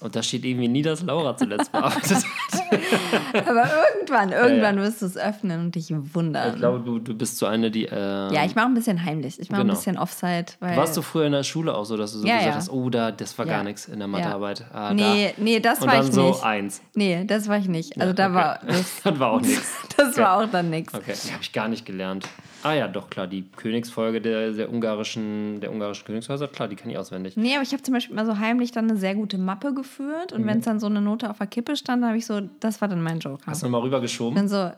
Und da steht irgendwie nie, dass Laura zuletzt bearbeitet hat. Aber irgendwann, irgendwann wirst du es öffnen und dich wundern. Ich glaube, du, du bist so eine, die. Äh, ja, ich mache ein bisschen heimlich. Ich mache Genau. ein bisschen Offside, weil. Warst du früher in der Schule auch so, dass du so Ja, gesagt ja. hast, oh, da, das war gar Ja. nichts in der Mathearbeit. Ah, nee, nee, das da. Und war dann ich so nicht. eins. Nee, das war ich nicht. Also da okay. war das, Das war auch nichts. das Okay. war auch dann nichts. Okay, habe ich gar nicht gelernt. Ah ja, doch, klar, die Königsfolge der, der, ungarischen, der ungarischen Königshäuser, klar, die kann ich auswendig. Nee, aber ich habe zum Beispiel mal so heimlich dann eine sehr gute Mappe geführt und wenn es dann so eine Note auf der Kippe stand, habe ich so, das war dann mein Joker. Hast du nochmal rübergeschoben? Dann so,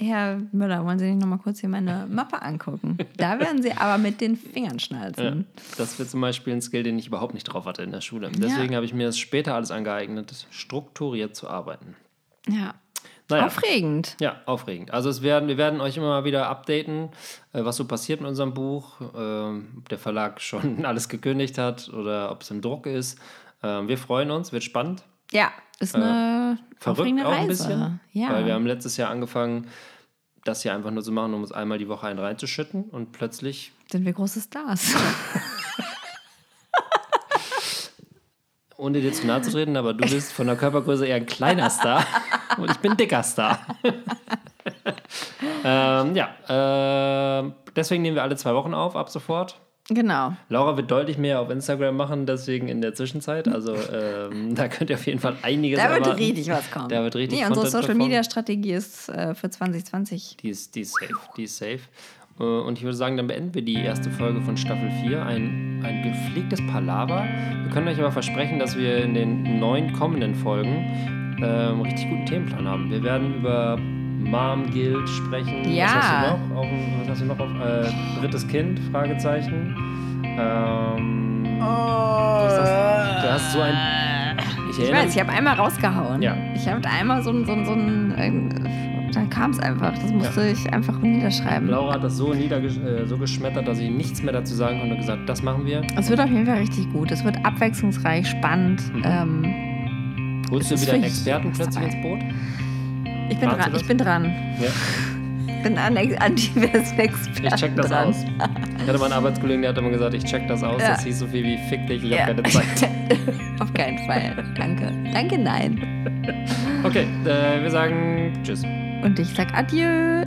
Herr Müller, wollen Sie nicht nochmal kurz hier meine Mappe angucken? Da werden Sie aber mit den Fingern Ja, schnalzen. das wird zum Beispiel ein Skill, den ich überhaupt nicht drauf hatte in der Schule. Deswegen habe ich mir das später alles angeeignet, strukturiert zu arbeiten. Ja. Naja. Aufregend. Ja, aufregend. Also es werden, wir werden euch immer mal wieder updaten, äh, was so passiert mit unserem Buch, ähm, ob der Verlag schon alles gekündigt hat oder ob es im Druck ist. Ähm, wir freuen uns, wird spannend. Ja, ist eine Äh, Verrückt auch Reise. ein bisschen, Ja. weil wir haben letztes Jahr angefangen, das hier einfach nur zu machen, um uns einmal die Woche einen reinzuschütten und plötzlich, Sind wir große Stars. ohne dir zu nahe zu treten, aber du bist von der Körpergröße eher ein kleiner Star und ich bin ein dicker Star. ähm, ja, ähm, deswegen nehmen wir alle zwei Wochen auf, ab sofort. genau. Laura wird deutlich mehr auf Instagram machen, deswegen in der Zwischenzeit. Also ähm, da könnt ihr auf jeden Fall einiges Da wird erwarten. richtig was kommen. Da wird richtig nee, unsere Content Social. Media Strategie ist äh, für 2020. Die ist, die ist safe, die ist safe. Äh, Und ich würde sagen, dann beenden wir die erste Folge von Staffel 4. Ein, ein gepflegtes Palaver. Wir können euch aber versprechen, dass wir in den neun kommenden Folgen ähm, richtig guten Themenplan haben. Wir werden über Mom Guild sprechen. Ja. Was hast du noch auf, was hast du noch auf äh, drittes Kind? Fragezeichen. Ähm, ist das? Du hast so ein. Ich Ich erinnere weiß, ich habe einmal rausgehauen. Ja. Ich habe einmal so ein, so ein, so ein äh, da kam es einfach. Das musste ich einfach niederschreiben. Laura hat das so, niedergesch äh, so geschmettert, dass ich nichts mehr dazu sagen konnte und gesagt, das machen wir. Es wird auf jeden Fall richtig gut. Es wird abwechslungsreich, spannend. Mhm. Ähm, Holst du wieder einen ich Experten plötzlich ins Boot? ich bin dran. Ich bin dran. Ja. Ich bin an, an diversen Experten Ich check das dran. aus. Ich hatte mal einen Arbeitskollegen, der hat immer gesagt, ich check das aus. Ja. Das hieß so viel wie fick dich, ich Ja. hab keine Zeit. auf keinen Fall. Danke. Danke, nein. Okay, äh, wir sagen Tschüss. Und ich sag Adieu.